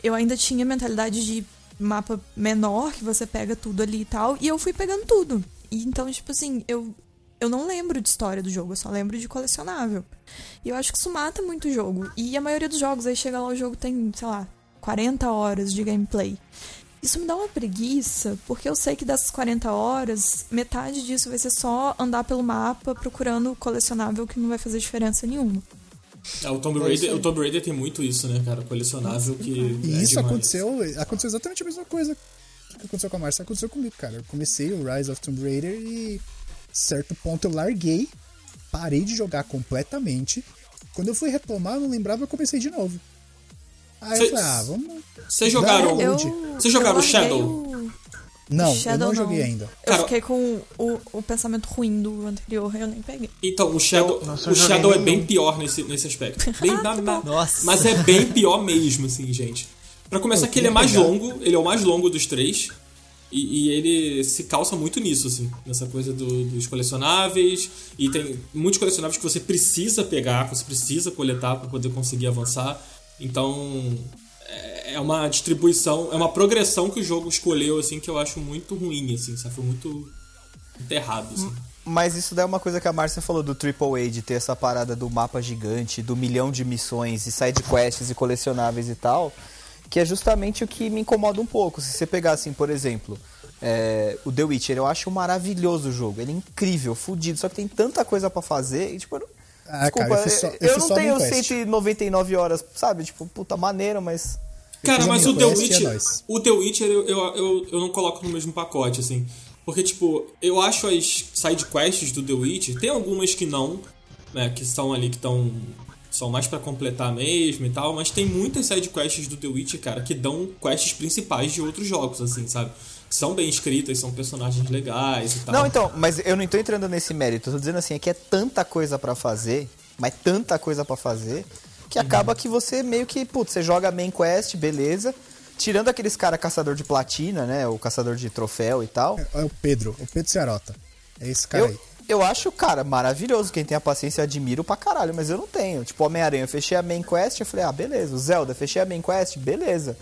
eu ainda tinha mentalidade de mapa menor, que você pega tudo ali e tal, e eu fui pegando tudo. E então, tipo assim, eu, eu não lembro de história do jogo, eu só lembro de colecionável. E eu acho que isso mata muito o jogo. E a maioria dos jogos, aí chega lá, o jogo tem, sei lá, 40 horas de gameplay. Isso me dá uma preguiça, porque eu sei que dessas 40 horas, metade disso vai ser só andar pelo mapa procurando colecionável que não vai fazer diferença nenhuma. É, o, Tomb É Raider, o Tomb Raider tem muito isso, né, cara? Colecionável que. E é isso demais. aconteceu, aconteceu exatamente a mesma coisa que aconteceu com a Marcia, aconteceu comigo, cara. Eu comecei o Rise of Tomb Raider e certo ponto eu larguei, parei de jogar completamente. Quando eu fui retomar, eu não lembrava, eu comecei de novo. Aí eu Cê- falei, ah, vamos. Vocês jogaram. Eu- Vocês jogaram eu Shadow? o- Não, eu Shadow não joguei não. ainda. Eu Cara- fiquei com o, o pensamento ruim do anterior, eu nem peguei. Então, o Shadow, Nossa, eu o Shadow é bem pior nesse, nesse aspecto. Bem, na- na- Nossa. Mas é bem pior mesmo, assim, gente. Pra começar, Eu que ele é mais pegar. longo, ele é o mais longo dos três. E, e ele se calça muito nisso, assim, nessa coisa do- dos colecionáveis. E tem muitos colecionáveis que você precisa pegar, que você precisa coletar pra poder conseguir avançar. Então, é é uma distribuição, é uma progressão que o jogo escolheu, assim, que eu acho muito ruim, assim, sabe? Foi muito enterrado, assim. Mas isso daí é uma coisa que a Márcia falou do AAA, de ter essa parada do mapa gigante, do milhão de missões e side quests e colecionáveis e tal, que é justamente o que me incomoda um pouco. Se você pegar assim, por exemplo, é, o The Witcher, eu acho maravilhoso o jogo, ele é incrível, fudido, só que tem tanta coisa pra fazer e tipo, eu não- Ah, desculpa, cara, só, eu não tenho main quest. 199 horas, sabe? Tipo, puta maneiro, mas Cara, mas o The é Witcher, nóis. o The Witcher eu, eu, eu, eu não coloco no mesmo pacote, assim. Porque, tipo, eu acho as side quests do The Witcher, tem algumas que não, né, que são ali que estão são mais pra completar mesmo e tal, mas tem muitas side quests do The Witcher, cara, que dão quests principais de outros jogos, assim, sabe? Que são bem escritas, são personagens legais e tal. Não, então, mas eu não tô entrando nesse mérito. Eu tô dizendo assim, é que é tanta coisa pra fazer, mas tanta coisa pra fazer, que acaba que você meio que, putz, você joga main quest, beleza. Tirando aqueles cara caçador de platina, né? O caçador de troféu e tal. É o Pedro, o Pedro Ciarota. É esse cara Eu, aí. Eu acho, cara, maravilhoso. Quem tem a paciência, eu admiro pra caralho, mas eu não tenho. Tipo, Homem-Aranha, eu fechei a main quest, eu falei, ah, beleza. O Zelda, fechei a main quest, beleza.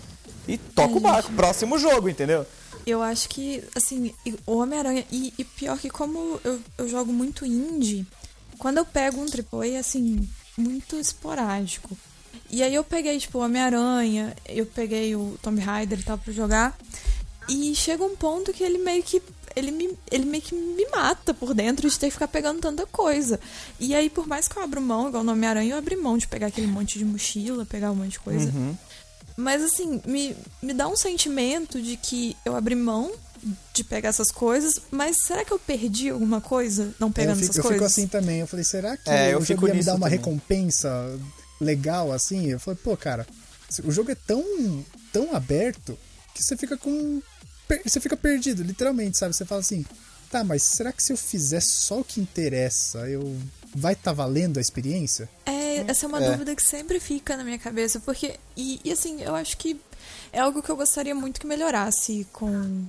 E toca o barco, próximo jogo, entendeu? Eu acho que, assim, o Homem-Aranha. E, e pior que, como eu, eu jogo muito indie, quando eu pego um AAA, é assim, muito esporádico. E aí eu peguei, tipo, o Homem-Aranha, eu peguei o Tomb Raider e tal pra jogar. E chega um ponto que ele meio que. Ele, me, ele meio que me mata por dentro de ter que ficar pegando tanta coisa. E aí, por mais que eu abra mão, igual no Homem-Aranha, eu abri mão de pegar aquele monte de mochila, pegar um monte de coisa. Mas assim, me, me dá um sentimento de que eu abri mão de pegar essas coisas, mas será que eu perdi alguma coisa não pegando fico, essas eu fico coisas? assim também. Eu falei, será que É, eu o fico jogo ia me dar uma também. recompensa legal assim? Eu falei, pô, cara, o jogo é tão, tão aberto que você fica com. Você fica perdido, literalmente, sabe? Você fala assim, tá, mas será que se eu fizer só o que interessa, eu. Vai tá valendo a experiência? É, essa é uma É. dúvida que sempre fica na minha cabeça, porque. E, e, assim, eu acho que é algo que eu gostaria muito que melhorasse com,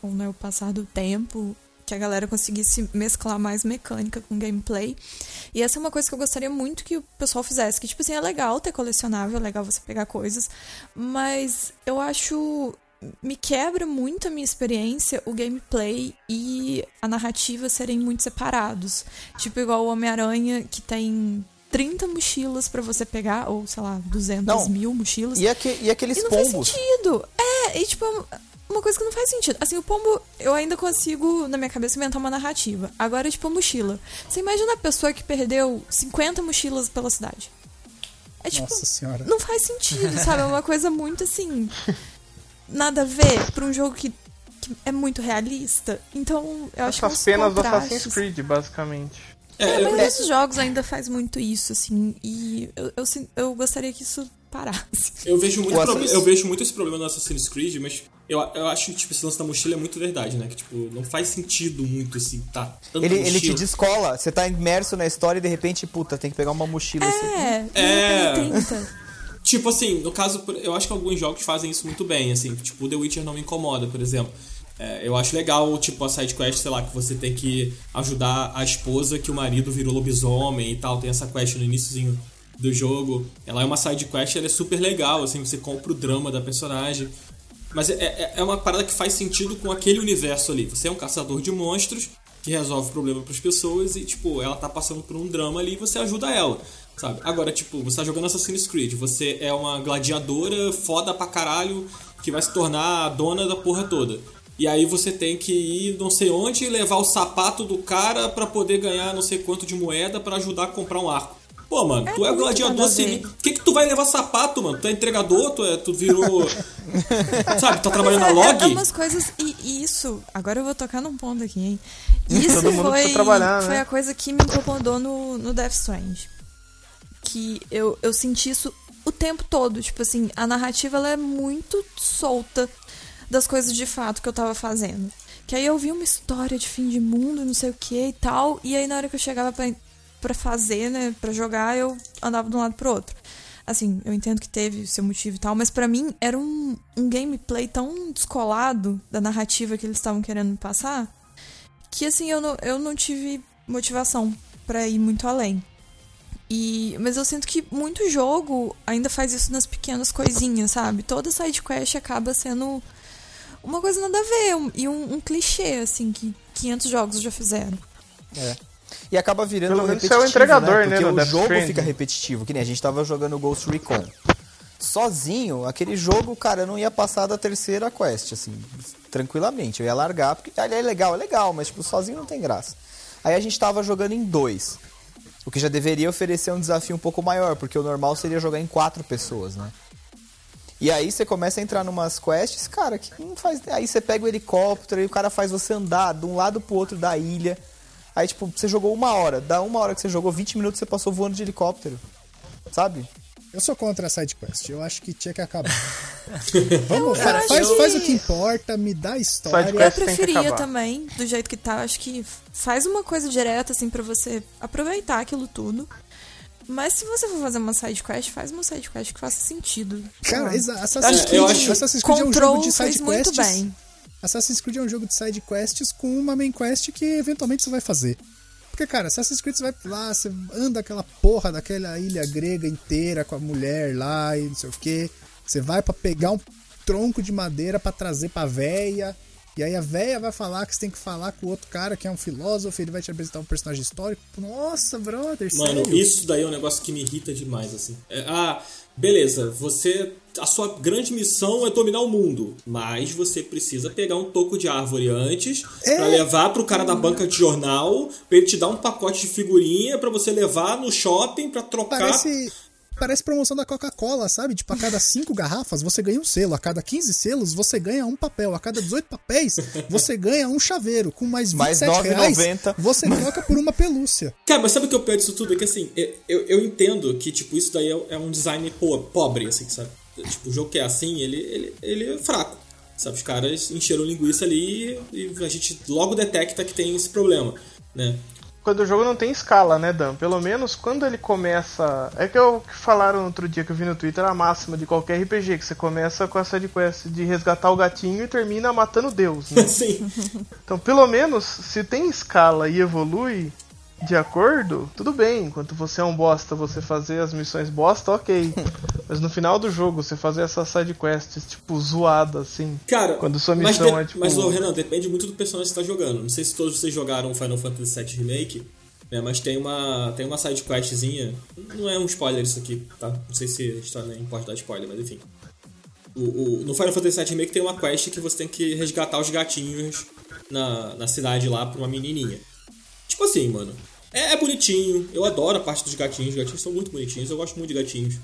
com né, o passar do tempo. Que a galera conseguisse mesclar mais mecânica com gameplay. E essa é uma coisa que eu gostaria muito que o pessoal fizesse. Que, tipo assim, é legal ter colecionável, é legal você pegar coisas. Mas eu acho. Me quebra muito a minha experiência o gameplay e a narrativa serem muito separados. Tipo, igual o Homem-Aranha, que tem 30 mochilas pra você pegar, ou sei lá, 200 Não. mil mochilas. E, aque- e aqueles E não faz pombos? sentido. É, e tipo, é uma- uma coisa que não faz sentido. Assim, o pombo, eu ainda consigo, na minha cabeça, inventar uma narrativa. Agora, tipo, a mochila. Você imagina a pessoa que perdeu 50 mochilas pela cidade. É tipo, Nossa senhora. não faz sentido, sabe? É uma coisa muito assim. Nada a ver pra um jogo que, que é muito realista. Então, eu acho que Essas uns penas do Assassin's Creed, basicamente. É, É, eu- mas esses jogos ainda faz muito isso, assim. E eu, eu, eu gostaria que isso parasse. Eu vejo muito, O proble- Assassin's- eu vejo muito esse problema no Assassin's Creed, mas eu, eu acho que tipo, esse lance da mochila é muito verdade, né? Que tipo, não faz sentido muito assim, tá? Ele, ele te descola, você tá imerso na história e de repente, puta, tem que pegar uma mochila. assim. É, É. é. 30. Tipo assim, no caso, eu acho que alguns jogos fazem isso muito bem, assim, tipo, The Witcher não me incomoda, por exemplo. É, eu acho legal, tipo, a side quest, sei lá, que você tem que ajudar a esposa que o marido virou lobisomem e tal, tem essa quest no iníciozinho do jogo. Ela é uma side quest, ela é super legal, assim, você compra o drama da personagem. Mas é, é, é uma parada que faz sentido com aquele universo ali. Você é um caçador de monstros que resolve problema pras pessoas e, tipo, ela tá passando por um drama ali e você ajuda ela, sabe? Agora, tipo, você tá jogando Assassin's Creed, você é uma gladiadora foda pra caralho que vai se tornar a dona da porra toda. E aí você tem que ir não sei onde e levar o sapato do cara pra poder ganhar não sei quanto de moeda pra ajudar a comprar um arco. Pô, mano, tu é gladiador nada a ver. civil. Por que, que tu vai levar sapato, mano? Tu é entregador, tu, é, tu virou. Sabe, tá trabalhando na É, log? é umas coisas. E, e isso, agora eu vou tocar num ponto aqui, hein? Isso Todo mundo foi, foi né? a coisa que me incomodou no, no Death Strand. Que eu, eu senti isso o tempo todo. Tipo assim, a narrativa ela é muito solta das coisas de fato que eu tava fazendo. Que aí eu vi uma história de fim de mundo, não sei o que e tal. E aí na hora que eu chegava pra, pra fazer, né, pra jogar, eu andava de um lado pro outro. Assim, eu entendo que teve seu motivo e tal, mas pra mim era um, um gameplay tão descolado da narrativa que eles estavam querendo me passar que assim eu não, eu não tive motivação pra ir muito além. E, mas eu sinto que muito jogo ainda faz isso nas pequenas coisinhas, sabe? Toda side quest acaba sendo uma coisa nada a ver um- e um, um clichê assim que 500 jogos já fizeram. É. E acaba virando Pelo repetitivo, você é o entregador, né, Porque no o Death jogo Stranding. fica repetitivo, que nem a gente tava jogando Ghost Recon. Sozinho, aquele jogo, cara, eu não ia passar da terceira quest, assim, tranquilamente. Eu ia largar, porque ali é legal, é legal, mas tipo, sozinho não tem graça. Aí a gente tava jogando em dois. O que já deveria oferecer um desafio um pouco maior, porque o normal seria jogar em quatro pessoas, né? E aí você começa a entrar numas quests, cara, que não faz. Aí você pega o helicóptero e o cara faz você andar de um lado pro outro da ilha. Aí, tipo, você jogou uma hora. Da uma hora que você jogou, 20 minutos você passou voando de helicóptero. Sabe? Eu sou contra a sidequest. Eu acho que tinha que acabar. Vamos, fa- faz, que- faz o que importa, me dá a história. Sidequest Eu preferia também, do jeito que tá. Acho que faz uma coisa direta, assim, pra você aproveitar aquilo tudo. Mas se você for fazer uma side quest, faz uma side quest que faça sentido. Cara, exa- Assassin's Creed, eu acho- Assassin's Creed é um jogo de muito sidequests. bem. Assassin's Creed é um jogo de side quests com uma main quest que eventualmente você vai fazer. Porque, cara, Assassin's Creed você vai lá, você anda aquela porra daquela ilha grega inteira com a mulher lá e não sei o que. Você vai para pegar um tronco de madeira para trazer pra véia. E aí a véia vai falar que você tem que falar com o outro cara que é um filósofo, ele vai te apresentar um personagem histórico. Nossa, brother, Mano, sério? isso daí é um negócio que me irrita demais, assim. É, ah, beleza, você. A sua grande missão é dominar o mundo. Mas você precisa pegar um toco de árvore antes É. pra levar pro cara da banca de jornal, pra ele te dar um pacote de figurinha pra você levar no shopping pra trocar. Parece, parece promoção da Coca-Cola, sabe? Tipo, a cada 5 garrafas você ganha um selo, a cada 15 selos você ganha um papel, a cada 18 papéis você ganha um chaveiro, com mais 27 Mais reais 9,90. você troca por uma pelúcia. Cara, mas sabe o que eu pior disso tudo? É que assim, eu, eu, entendo que, tipo, isso daí é, é um design po- pobre, assim, sabe? Tipo, o jogo que é assim, ele, ele, ele é fraco. Sabe, os caras encheram linguiça ali e a gente logo detecta que tem esse problema, né? Quando o jogo não tem escala, né, Dan? Pelo menos quando ele começa. É que eu que falaram outro dia que eu vi no Twitter a máxima de qualquer RPG, que você começa com a sidequest de resgatar o gatinho e termina matando Deus, né? Assim, Então, pelo menos, se tem escala e evolui de acordo, tudo bem. Enquanto você é um bosta, você fazer as missões bosta, ok. Mas no final do jogo, você fazer essas sidequests, tipo, zoada, assim. cara, Quando sua mas, missão de- é, tipo- mas ô, Renan, depende muito do personagem que você tá jogando. Não sei se todos vocês jogaram Final Fantasy VII Remake, né, mas tem uma, tem uma side questzinha. Não é um spoiler isso aqui, tá? Não sei se está nem pode dar spoiler, mas enfim. O, o- no Final Fantasy VII Remake tem uma quest que você tem que resgatar os gatinhos na, na cidade lá pra uma menininha. Tipo assim, mano. É, é bonitinho. Eu adoro a parte dos gatinhos. Os gatinhos são muito bonitinhos. Eu gosto muito de gatinhos.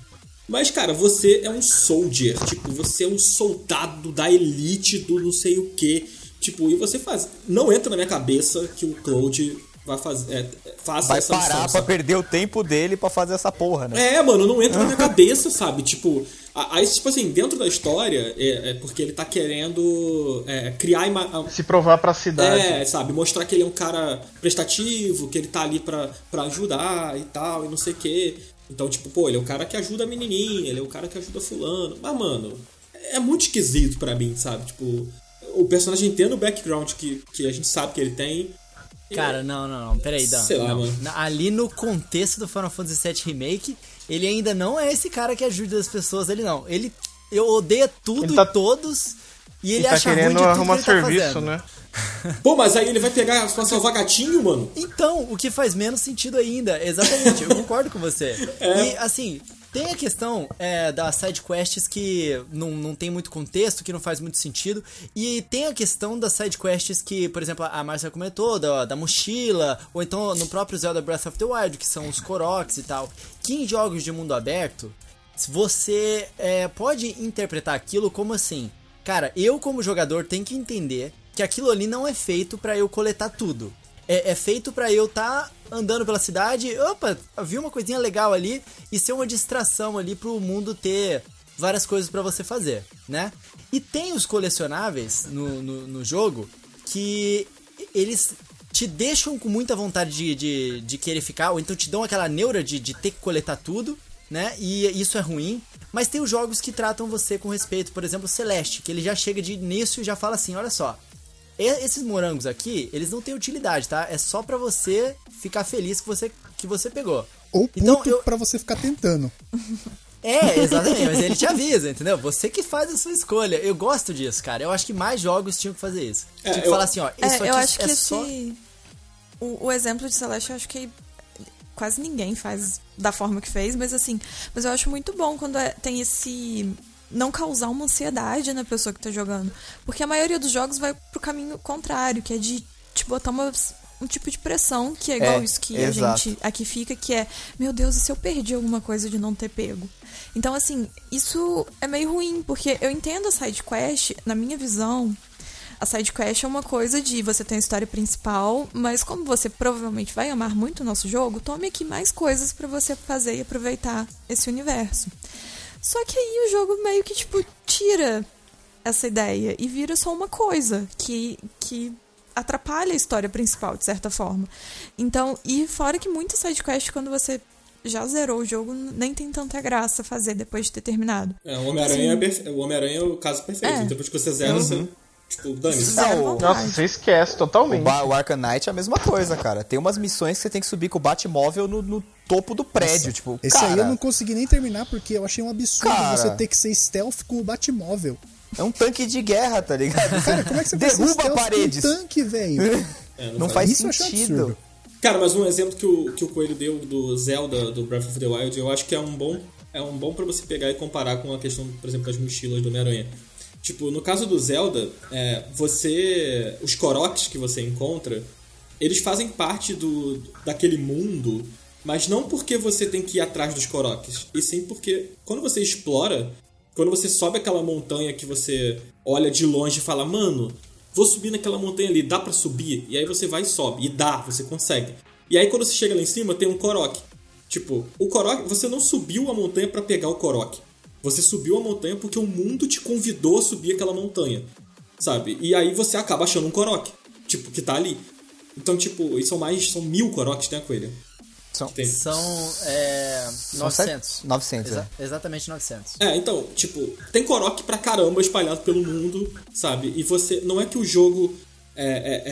Mas, cara, você é um soldier. Tipo, você é um soldado da elite do não sei o que. Tipo, e você faz. Não entra na minha cabeça que o Cloud vai fazer. É, faça Vai essa parar missão, pra sabe? perder o tempo dele pra fazer essa porra, né? É, mano, não entra na minha cabeça, sabe? Tipo, aí, tipo assim, dentro da história, é, é porque ele tá querendo é, criar ima- Se provar pra cidade. é, sabe, mostrar que ele é um cara prestativo, que ele tá ali pra, pra ajudar e tal, e não sei o quê. Então, tipo, pô, ele é o cara que ajuda a menininha, ele é o cara que ajuda fulano. Mas, mano, é muito esquisito pra mim, sabe? Tipo, o personagem tendo o background que, que a gente sabe que ele tem. Cara, não, não, não. Peraí, Dan. Sei lá, não. mano. Ali no contexto do Final Fantasy VII Remake, ele ainda não é esse cara que ajuda as pessoas ali, não. Ele eu odeia tudo Ele tá- e todos. E ele Ele tá acha ruim querendo de tudo arrumar que ele tá serviço, fazendo. né? Pô, mas aí ele vai pegar pra salvar gatinho, mano? Então, o que faz menos sentido ainda. Exatamente, eu concordo com você. É. E, assim, tem a questão é, das side quests que não, não tem muito contexto, que não faz muito sentido. E tem a questão das side quests que, por exemplo, a Marcia comentou, da, da mochila, ou então no próprio Zelda Breath of the Wild, que são os Koroks e tal. Que em jogos de mundo aberto, você é, pode interpretar aquilo como assim. Cara, eu como jogador tenho que entender que aquilo ali não é feito pra eu coletar tudo. É, é feito pra eu estar andando pela cidade, opa, vi uma coisinha legal ali e ser uma distração ali pro mundo ter várias coisas pra você fazer, né? E tem os colecionáveis no, no, no jogo que eles te deixam com muita vontade de, de, de querer ficar, ou então te dão aquela neura de, de ter que coletar tudo, né? E isso é ruim. Mas tem os jogos que tratam você com respeito, por exemplo, Celeste, que ele já chega de início e já fala assim: olha só, esses morangos aqui, eles não têm utilidade, tá? É só pra você ficar feliz que você, que você pegou. Ou puto Então, eu- pra você ficar tentando. É, exatamente, mas ele te avisa, entendeu? Você que faz a sua escolha. Eu gosto disso, cara. Eu acho que mais jogos tinham que fazer isso. É, Tinha que eu- falar assim, ó, isso É, aqui eu acho é que só... esse. O, o exemplo de Celeste, eu acho que quase ninguém faz da forma que fez, mas assim. Mas eu acho muito bom quando é- tem esse. Não causar uma ansiedade na pessoa que tá jogando. Porque a maioria dos jogos vai pro caminho contrário, que é de te botar uma, um tipo de pressão, que é igual É, isso que a gente aqui fica, que é, meu Deus, e se eu perdi alguma coisa de não ter pego? Então, assim, isso é meio ruim, porque eu entendo a side quest, na minha visão, a side quest é uma coisa de você tem a história principal, mas como você provavelmente vai amar muito o nosso jogo, tome aqui mais coisas pra você fazer e aproveitar esse universo. Só que aí o jogo meio que, tipo, tira essa ideia e vira só uma coisa que, que atrapalha a história principal, de certa forma. Então, e fora que muita sidequest, quando você já zerou o jogo, nem tem tanta graça fazer depois de ter terminado. É, o Homem-Aranha é, perfe- o Homem-Aranha é o caso perfeito. É. Depois que você zera, você Tipo, dane-se. Não, Zero o- vontade. Nossa, você esquece O, totalmente. ba o Arkham Knight é a mesma coisa, cara. Tem umas missões que você tem que subir com o Batmóvel no, no topo do prédio, tipo, Esse cara, aí eu não consegui nem terminar porque eu achei um absurdo Cara. você ter que ser stealth com o Batmóvel. é um tanque de guerra, tá ligado? Cara, como é que você Derruba paredes. com um tanque, velho? É, Não faz Isso eu achei sentido. Cara, mas um exemplo que o, que o Coelho deu do Zelda, do Breath of the Wild, eu acho que é um bom é um bom para você pegar e comparar com a questão, por exemplo, das mochilas do Homem-Aranha. Tipo, no caso do Zelda, é, você. Os Koroks que você encontra, eles fazem parte do, daquele mundo, mas não porque você tem que ir atrás dos Koroks, e sim porque quando você explora, quando você sobe aquela montanha que você olha de longe e fala, mano, vou subir naquela montanha ali, dá pra subir? E aí você vai e sobe, e dá, você consegue. E aí quando você chega lá em cima, tem um Korok. Tipo, o Korok, você não subiu a montanha pra pegar o Korok. Você subiu a montanha porque o mundo te convidou a subir aquela montanha. Sabe? E aí você acaba achando um Korok. Tipo, que tá ali. Então, tipo, e são mais. São mil Koroks, né, Coelho? São, Tem. São é, São 900. sete- 900, Exa- Exatamente 900. É, então, tipo, tem Korok pra caramba espalhado pelo mundo, sabe? E você. Não é que o jogo é, é,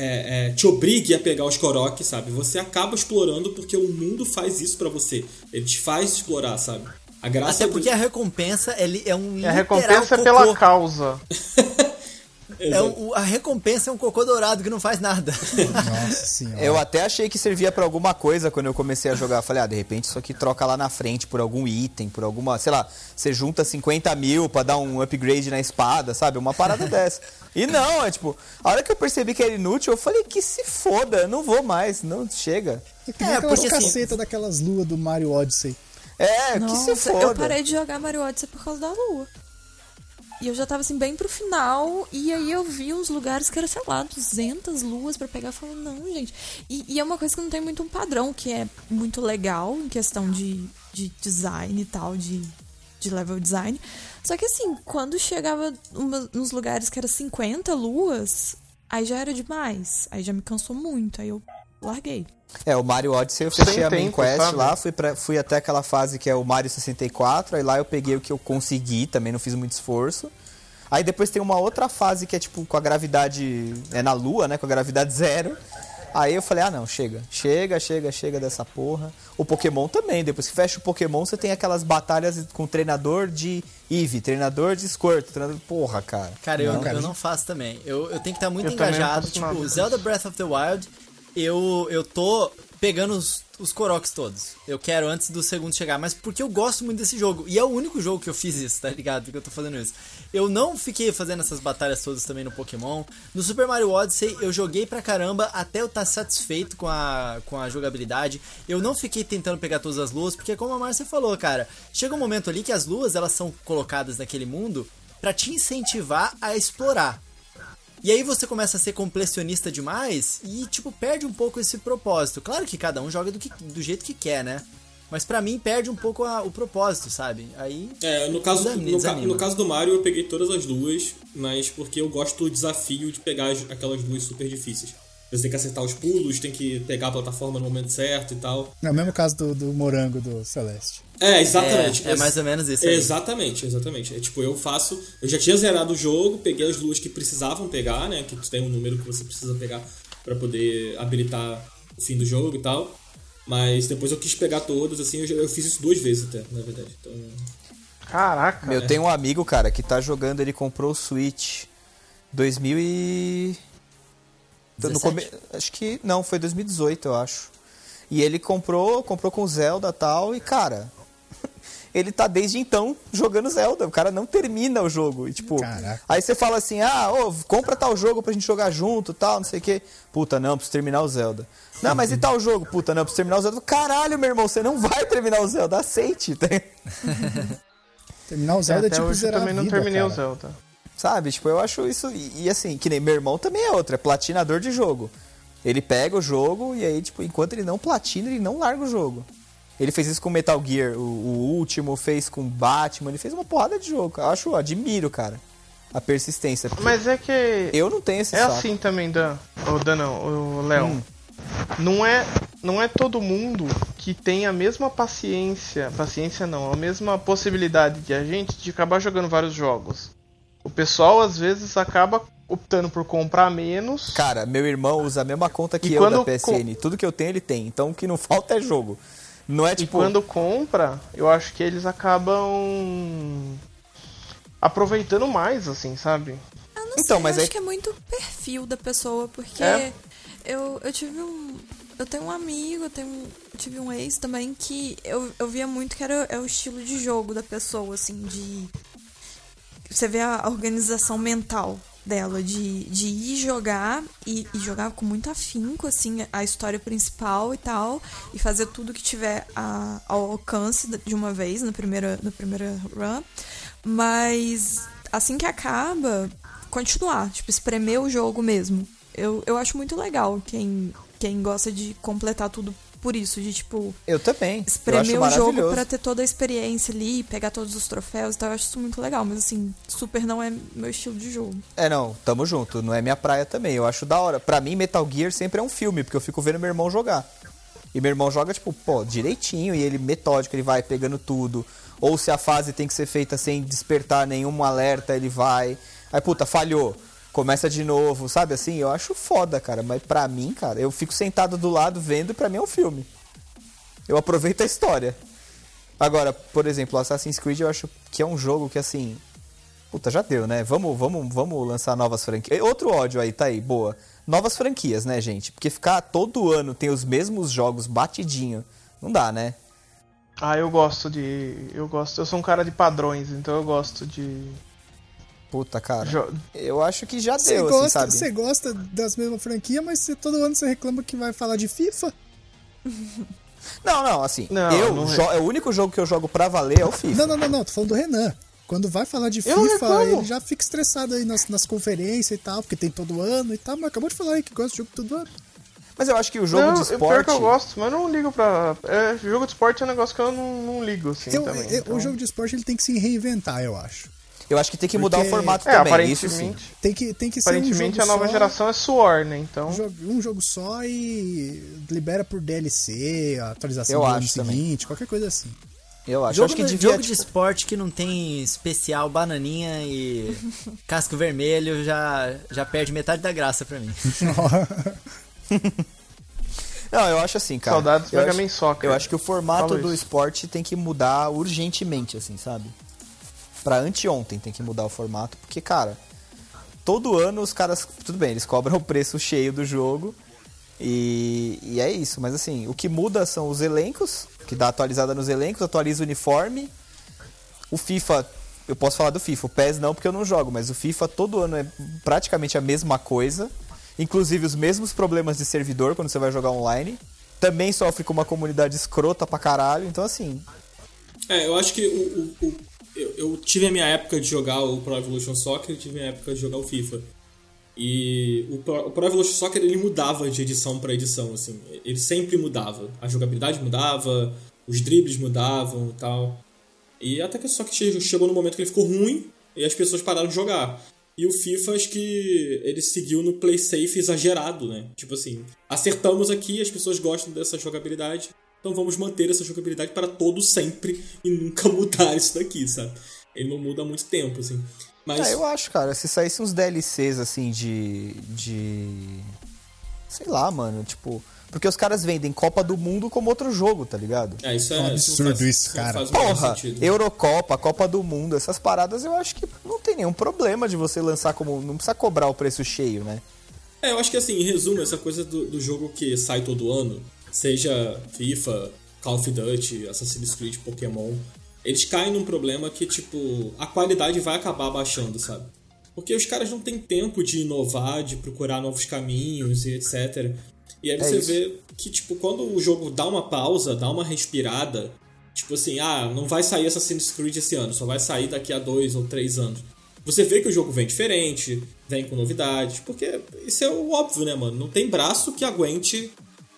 é, é, te obrigue a pegar os Korok, sabe? Você acaba explorando porque o mundo faz isso pra você. Ele te faz explorar, sabe? A graça Até do- porque a recompensa ele é um E a literal recompensa é cocô. pela causa. É um- o- a recompensa é um cocô dourado que não faz nada. Nossa senhora. Eu até achei que servia pra alguma coisa quando eu comecei a jogar. Falei, ah, de repente isso aqui troca lá na frente por algum item, por alguma. Sei lá, você junta 50 mil pra dar um upgrade na espada, sabe? Uma parada dessa. E não, é tipo, a hora que eu percebi que era inútil, eu falei que se foda, não vou mais, não chega. É que nem É, aquelas porque assim- cacetas daquelas luas do Mario Odyssey. É, que se Nossa, foda. eu parei de jogar Mario Odyssey por causa da lua. E eu já tava assim, bem pro final, e aí eu vi uns lugares que era, sei lá, 200 luas pra pegar. Eu falei, não, gente. E, e é uma coisa que não tem muito um padrão, que é muito legal em questão de, de design e tal, de, de level design. Só que assim, quando chegava uma, nos lugares que era 50 luas, aí já era demais. Aí já me cansou muito, aí eu larguei. É, o Mario Odyssey eu Sem fechei a main tempo, quest sabe? lá, fui, pra, fui até aquela fase que é o Mario 64, aí lá eu peguei o que eu consegui, também não fiz muito esforço. Aí depois tem uma outra fase que é tipo com a gravidade. É na lua, né? Com a gravidade zero. Aí eu falei, ah não, chega. Chega, chega, chega dessa porra. O Pokémon também, depois que fecha o Pokémon, você tem aquelas batalhas com treinador de Eevee, treinador de Squirt, treinador. Porra, cara. Cara, eu, Não, cara, eu não faço também. Eu, eu tenho que estar muito Eu engajado. Tipo. Zelda Breath of the Wild, eu, eu tô pegando os, os Koroks todos. Eu quero antes do segundo chegar, mas porque eu gosto muito desse jogo. E é o único jogo que eu fiz isso, tá ligado? Que eu tô fazendo isso. Eu não fiquei fazendo essas batalhas todas também no Pokémon. No Super Mario Odyssey, eu joguei pra caramba até eu estar satisfeito com a, com a jogabilidade. Eu não fiquei tentando pegar todas as luas, porque como a Márcia falou, cara, chega um momento ali que as luas elas são colocadas naquele mundo pra te incentivar a explorar. E aí você começa a ser completionista demais e, tipo, perde um pouco esse propósito. Claro que cada um joga do, que, do jeito que quer, né? Mas pra mim perde um pouco a- o propósito, sabe? Aí. É, no caso, Desanima, no, desanima. no caso do Mario, eu peguei todas as luas, mas porque eu gosto do desafio de pegar as- aquelas luas super difíceis. Você tem que acertar os pulos, tem que pegar a plataforma no momento certo e tal. É o mesmo caso do, do morango do Celeste. É, exatamente. É, é mais ou menos isso aí. Exatamente, exatamente. É tipo, eu faço. Eu já tinha zerado o jogo, peguei as luas que precisavam pegar, né? Que tem um número que você precisa pegar pra poder habilitar o fim do jogo e tal. Mas depois eu quis pegar todas, assim, eu, já- eu fiz isso duas vezes até, na verdade. Então. Caraca. Eu tenho um amigo, cara, que tá jogando, ele comprou o Switch 2000 e... No 17? come... Acho que... Não, foi 2018, eu acho. E ele comprou, comprou com Zelda e tal, e cara... Ele tá desde então jogando Zelda. O cara não termina o jogo. E, tipo, Caraca. aí você fala assim: ah, ô, compra tal jogo pra gente jogar junto tal, não sei o quê. Puta, não, preciso terminar o Zelda. Não, mas e tal jogo? Puta, não, preciso terminar o Zelda. Caralho, meu irmão, você não vai terminar o Zelda, aceite. tá? Terminar o Zelda é, Até tipo hoje eu zerar também a não vida, terminei cara. o Zelda. Sabe? Tipo, eu acho isso. E, e assim, que nem meu irmão também é outro, é platinador de jogo. Ele pega o jogo e aí, tipo, enquanto ele não platina, ele não larga o jogo. Ele fez isso com Metal Gear, o, o último, fez com Batman, ele fez uma porrada de jogo. Eu acho, admiro, cara, a persistência. Mas é que. eu não tenho esse É saco. assim também, Dan. O Dan não, o Léo. Hum. Não é, não é todo mundo que tem a mesma paciência. Paciência não, a mesma possibilidade que a gente de acabar jogando vários jogos. O pessoal às vezes acaba optando por comprar menos. Cara, meu irmão usa a mesma conta que E eu da PSN. Tudo que eu tenho, ele tem. Então o que não falta é jogo. Não é E tipo. quando compra, eu acho que eles acabam aproveitando mais, assim, sabe? Eu não Então, sei, mas eu aí- acho que é muito perfil da pessoa, porque É. eu, eu tive um. Eu tenho um amigo, eu, tenho, eu tive um ex também que eu, eu via muito que era é o estilo de jogo da pessoa, assim, de. Você vê a organização mental dela, de, de ir jogar e, e jogar com muito afinco, assim, a história principal e tal, e fazer tudo que tiver a- ao alcance de uma vez na primeira, na primeira run. Mas assim que acaba, continuar, tipo, espremer o jogo mesmo. Eu, eu acho muito legal quem, quem gosta de completar tudo por isso, de tipo, Eu também. eu espremer o jogo pra ter toda a experiência ali, pegar todos os troféus e tal. Eu acho isso muito legal, mas assim, super não é meu estilo de jogo. É, não, tamo junto. Não é minha praia também. Eu acho da hora. Pra mim, Metal Gear sempre é um filme, porque eu fico vendo meu irmão jogar. E meu irmão joga, tipo, pô, direitinho, e ele metódico, ele vai pegando tudo. Ou se a fase tem que ser feita sem despertar nenhum alerta, ele vai. Aí, puta, falhou. Começa de novo, sabe assim? Eu acho foda, cara. Mas pra mim, cara, eu fico sentado do lado vendo e pra mim é um filme. Eu aproveito a história. Agora, por exemplo, Assassin's Creed eu acho que é um jogo que assim. Puta, já deu, né? Vamos, vamos, vamos lançar novas franquias. Outro ódio aí, tá aí, boa. Novas franquias, né, gente? Porque ficar todo ano tem os mesmos jogos batidinho. Não dá, né? Ah, eu gosto de. Eu gosto. Eu sou um cara de padrões, então eu gosto de. Puta, cara. jo- Eu acho que já deu, assim, gosta, sabe? você gosta das mesmas franquias, mas você, todo ano você reclama que vai falar de FIFA? Não, não, assim. Não, eu não é. o único jogo que eu jogo pra valer é o FIFA. Não, não, não, não, tô falando do Renan. Quando vai falar de Eu FIFA, reclamo. ele já fica estressado aí nas, nas conferências e tal, porque tem todo ano e tal, mas acabou de falar aí que gosta de jogo todo ano. Mas eu acho que o jogo não, de eu- Pior esporte. que eu gosto, mas eu não ligo pra. É, jogo de esporte é um negócio que eu não, não ligo, assim, Eu- também. eu- então- O jogo de esporte ele tem que se reinventar, eu acho. Eu acho que tem que mudar Porque- o formato É, também. Isso sim. aparentemente. Tem que, tem que ser um Aparentemente jogo a nova só, geração é suor, né? Então. Um jogo, um jogo só e libera por DLC, atualização Eu do ano acho também. seguinte, qualquer coisa assim. Eu acho. Eu Jogo, acho que de- devia. jogo de tipo, esporte que não tem especial bananinha e casco vermelho já, já perde metade da graça pra mim. Não, eu acho assim, cara. Saudades eu Mega acho, Man Soccer. eu acho que o formato Fala do isso. esporte tem que mudar urgentemente, assim, sabe? Pra anteontem tem que mudar o formato, porque, cara, todo ano os caras. Tudo bem, eles cobram o preço cheio do jogo. E, e é isso, mas assim, o que muda são os elencos, que dá atualizada nos elencos, atualiza o uniforme. O FIFA, eu posso falar do FIFA, o PES não porque eu não jogo, mas o FIFA todo ano é praticamente a mesma coisa. Inclusive os mesmos problemas de servidor quando você vai jogar online. Também sofre com uma comunidade escrota pra caralho, então assim. É, eu acho que o, o- o- eu, eu tive a minha época de jogar o Pro Evolution Soccer tive a minha época de jogar o FIFA. E o Pro, o Pro Evolution Soccer ele mudava de edição pra edição, assim. Ele sempre mudava. A jogabilidade mudava, os dribles mudavam e tal. E até que só que che- chegou no momento que ele ficou ruim e as pessoas pararam de jogar. E o FIFA, acho que ele seguiu no play safe exagerado, né? Tipo assim, acertamos aqui, as pessoas gostam dessa jogabilidade, então vamos manter essa jogabilidade para todo sempre e nunca mudar isso daqui, sabe? Ele não muda há muito tempo, assim. Mas É, eu acho, cara, se saísse uns DLCs assim de. de. Sei lá, mano, tipo. Porque os caras vendem Copa do Mundo como outro jogo, tá ligado? é, isso é, É um absurdo faz- isso, cara. Porra, sentido. Eurocopa, Copa do Mundo, essas paradas eu acho que não tem nenhum problema de você lançar como. Não precisa cobrar o preço cheio, né? É, eu acho que assim, em resumo, essa coisa do, do jogo que sai todo ano, seja FIFA, Call of Duty, Assassin's Creed, Pokémon, eles caem num problema que, tipo, a qualidade vai acabar baixando, sabe? Porque os caras não têm tempo de inovar, de procurar novos caminhos e etc. E aí você isso. vê que, tipo, quando o jogo dá uma pausa, dá uma respirada, tipo assim, ah, não vai sair Assassin's Creed esse ano, só vai sair daqui a dois ou três anos. Você vê que o jogo vem diferente, vem com novidades, porque isso é o óbvio, né, mano? Não tem braço que aguente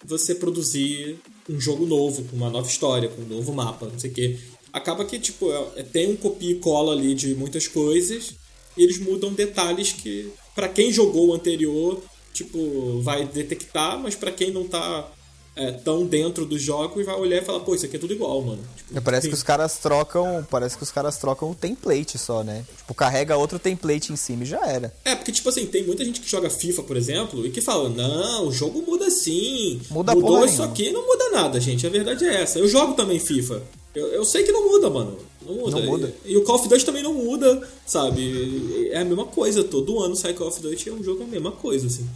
você produzir um jogo novo, com uma nova história, com um novo mapa, não sei o quê. Acaba que, tipo, é- é- tem um copia e cola ali de muitas coisas, e eles mudam detalhes que, pra quem jogou o anterior, tipo, vai detectar, mas pra quem não tá é, tão dentro do jogo e vai olhar e falar, pô, isso aqui é tudo igual, mano. Tipo, Parece tem- que os caras trocam. Parece que os caras trocam o template só, né? Tipo, carrega outro template em cima e já era. É, porque, tipo assim, tem muita gente que joga FIFA, por exemplo, e que fala, não, o jogo muda sim. Muda Mudou porra isso nenhuma. aqui, não muda nada, gente. A verdade é essa. Eu jogo também FIFA. Eu, eu sei que não muda, mano. Não muda. Não muda. E, e o Call of Duty também não muda, sabe? É a mesma coisa. Todo ano sai Call of Duty e é um jogo a mesma coisa, assim.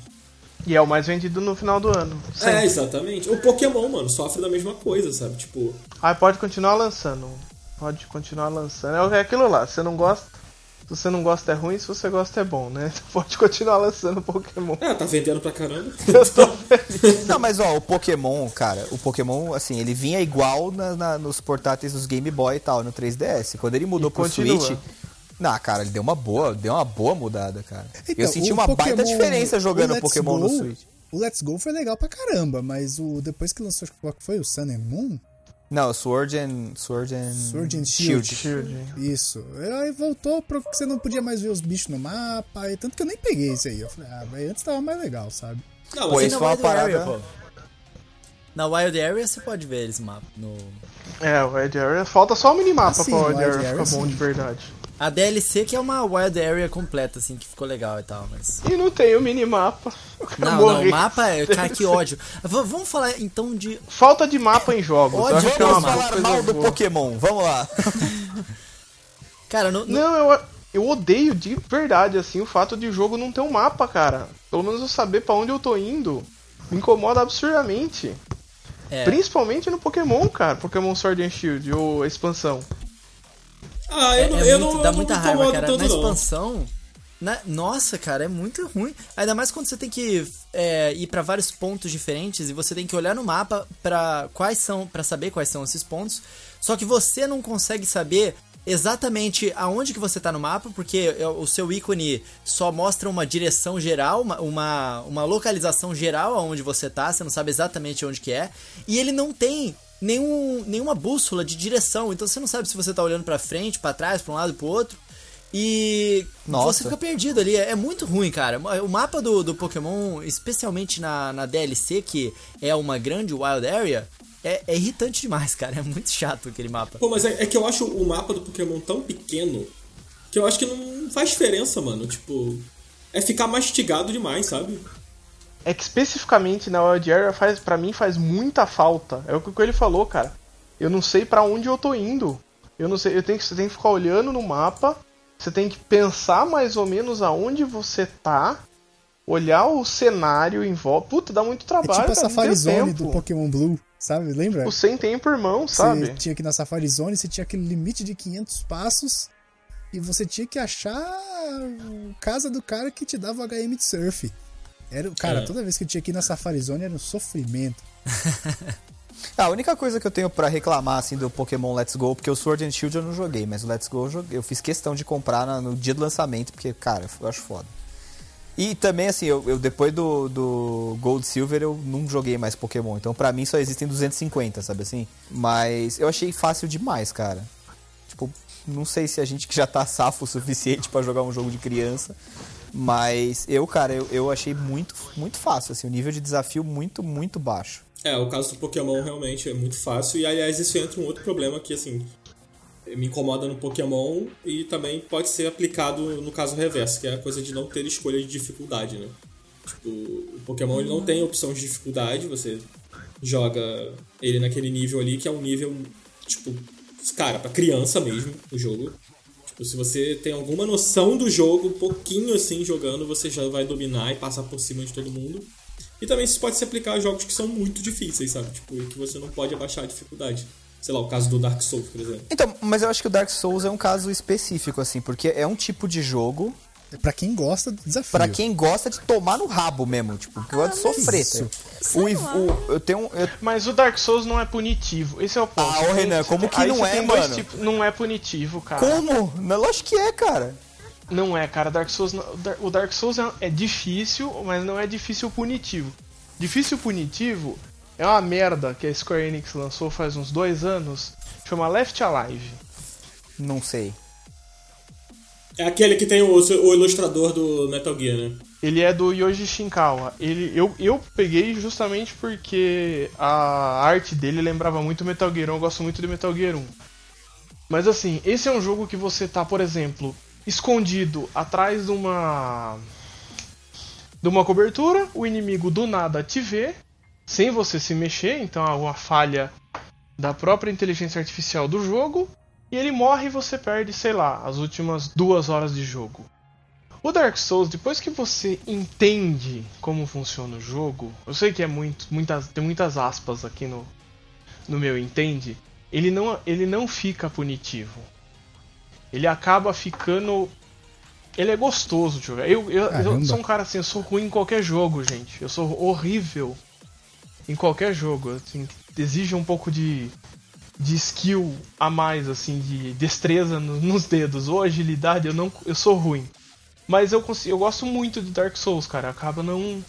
E é o mais vendido no final do ano. É, Sempre. exatamente. O Pokémon, mano, sofre da mesma coisa, sabe? Tipo, Aí pode continuar lançando. Pode continuar lançando. É aquilo lá, você não gosta. Se você não gosta é ruim, se você gosta é bom, né? Pode continuar lançando Pokémon. é, tá vendendo pra caramba. Eu tô. Não, mas ó, o Pokémon, cara, o Pokémon, assim, ele vinha igual na- na- nos portáteis dos Game Boy e tal, no 3DS. Quando ele mudou E pro continua. Switch. Não, cara, ele deu uma boa, deu uma boa mudada, cara. Então, eu senti uma baita Pokémon- diferença o jogando Pokémon no Go- Switch. O Let's Go foi legal pra caramba, mas o depois que lançou, foi? O Sun and Moon? Não, Sword and. Sword and. Sword and Shield. Shield. Isso. Aí voltou pro que você não podia mais ver os bichos no mapa, e tanto que eu nem peguei isso aí. Eu falei, ah, mas antes tava mais legal, sabe? Não, Pô, isso na foi uma Area, parada- pô. Na Wild Area você pode ver eles mapa no É, o Wild Area. Falta só o minimapa Ah, sim, pra Wild Wild Area Area, ficar bom sim. de verdade. A DLC que é uma Wild Area completa assim, que ficou legal e tal, mas E não tem o minimapa. Não, não, o mapa é, cara, que ódio. V- vamos falar então de Falta de mapa em jogos. que é Vamos falar mal do boa. Pokémon, vamos lá. Cara, no, no- Não, eu, eu odeio de verdade, assim, o fato de o jogo não ter um mapa, cara. Pelo menos eu saber pra onde eu tô indo me incomoda absurdamente. é, Principalmente no Pokémon, cara. Pokémon Sword and Shield, ou a expansão. Ah, é- eu não, é eu muito- não, dá eu não muita me raiva, cara. tanto, Na não. expansão, na- nossa, cara, é muito ruim. Ainda mais quando você tem que é, ir pra vários pontos diferentes e você tem que olhar no mapa para quais são, para saber quais são esses pontos. Só que você não consegue saber exatamente aonde que você tá no mapa, porque é, o seu ícone só mostra uma direção geral, uma, uma, uma localização geral aonde você tá, você não sabe exatamente onde que é, e ele não tem nenhum, nenhuma bússola de direção, então você não sabe se você tá olhando pra frente, pra trás, pra um lado, pro outro. E Nossa. você fica perdido ali. É muito ruim, cara. O mapa do, do Pokémon, especialmente na, na DLC, que é uma grande Wild Area, é, é irritante demais, cara. É muito chato aquele mapa. Pô, mas é, é que eu acho o mapa do Pokémon tão pequeno que eu acho que não faz diferença, mano. Tipo, é ficar mastigado demais, sabe? É que especificamente na Wild Area faz, pra mim faz muita falta. É o que ele falou, cara. Eu não sei pra onde eu tô indo. Eu não sei, eu tenho que, você tem que ficar olhando no mapa. Você tem que pensar mais ou menos aonde você tá. Olhar o cenário em volta. Puta, dá muito É trabalho. tipo a cara, Safari Zone tempo. do Pokémon Blue, sabe? Lembra? O sem tempo, irmão, Você sabe? tinha que ir na Safari Zone, você tinha aquele limite de 500 passos e você tinha que achar a casa do cara que te dava o HM de surf. Era, cara, É. toda vez que eu tinha que ir na Safari Zone era um sofrimento. Ah, a única coisa que eu tenho pra reclamar assim do Pokémon Let's Go, porque o Sword and Shield eu não joguei, mas o Let's Go eu, joguei, eu fiz questão de comprar no dia do lançamento, porque, cara, eu acho foda. E também, assim, eu, eu depois do, do Gold Silver eu não joguei mais Pokémon, então pra mim só existem 250, sabe assim? Mas eu achei fácil demais, cara. Tipo, não sei se a gente que já tá safo o suficiente pra jogar um jogo de criança, mas eu, cara, eu, eu achei muito, muito fácil, assim, o nível de desafio muito, muito baixo. É, o caso do Pokémon realmente é muito fácil. E aliás, isso entra um outro problema que, assim, me incomoda no Pokémon e também pode ser aplicado no caso reverso, que é a coisa de não ter escolha de dificuldade, né? Tipo, o Pokémon ele não tem opção de dificuldade, você joga ele naquele nível ali, que é um nível, tipo, cara, pra criança mesmo, o jogo. Tipo, se você tem alguma noção do jogo, um pouquinho assim jogando, você já vai dominar e passar por cima de todo mundo. E também isso pode se aplicar a jogos que são muito difíceis, sabe? Tipo, que você não pode abaixar a dificuldade. Sei lá, o caso do Dark Souls, por exemplo. Então, mas eu acho que o Dark Souls é um caso específico, assim, porque é um tipo de jogo pra quem gosta do desafio. pra quem gosta de tomar no rabo mesmo, tipo, que gosta de sofrer. O, o- eu tenho. eu- Mas o Dark Souls não é punitivo. Esse é o ponto. Ah, ô, tem- Renan, como que não é, mano? tipos- Não é punitivo, cara. como? Não, lógico que é, cara. Não é, cara. Dark Souls, o Dark Souls é, é difícil, mas não é difícil punitivo. Difícil punitivo é uma merda que a Square Enix lançou faz uns dois anos. Chama Left Alive. Não sei. É aquele que tem o, o ilustrador do Metal Gear, né? Ele é do Yoji Shinkawa. Ele, eu, eu peguei justamente porque a arte dele lembrava muito Metal Gear 1. Eu gosto muito de Metal Gear 1. Mas assim, esse é um jogo que você tá, por exemplo, escondido atrás de uma de uma cobertura, o inimigo do nada te vê, sem você se mexer, então há uma falha da própria inteligência artificial do jogo, e ele morre e você perde, sei lá, as últimas duas horas de jogo. O Dark Souls, depois que você entende como funciona o jogo, eu sei que é muito, muitas, tem muitas aspas aqui no, no meu entende, ele não, ele não fica punitivo. Ele acaba ficando. Ele é gostoso de jogar. Eu, eu, eu sou um cara assim, eu sou ruim em qualquer jogo, gente. Eu sou horrível em qualquer jogo. Assim, exige um pouco de, de skill a mais, assim, de destreza no, nos dedos. Ou agilidade, eu não eu sou ruim. Mas eu, consigo, eu gosto muito de Dark Souls, cara. Acaba não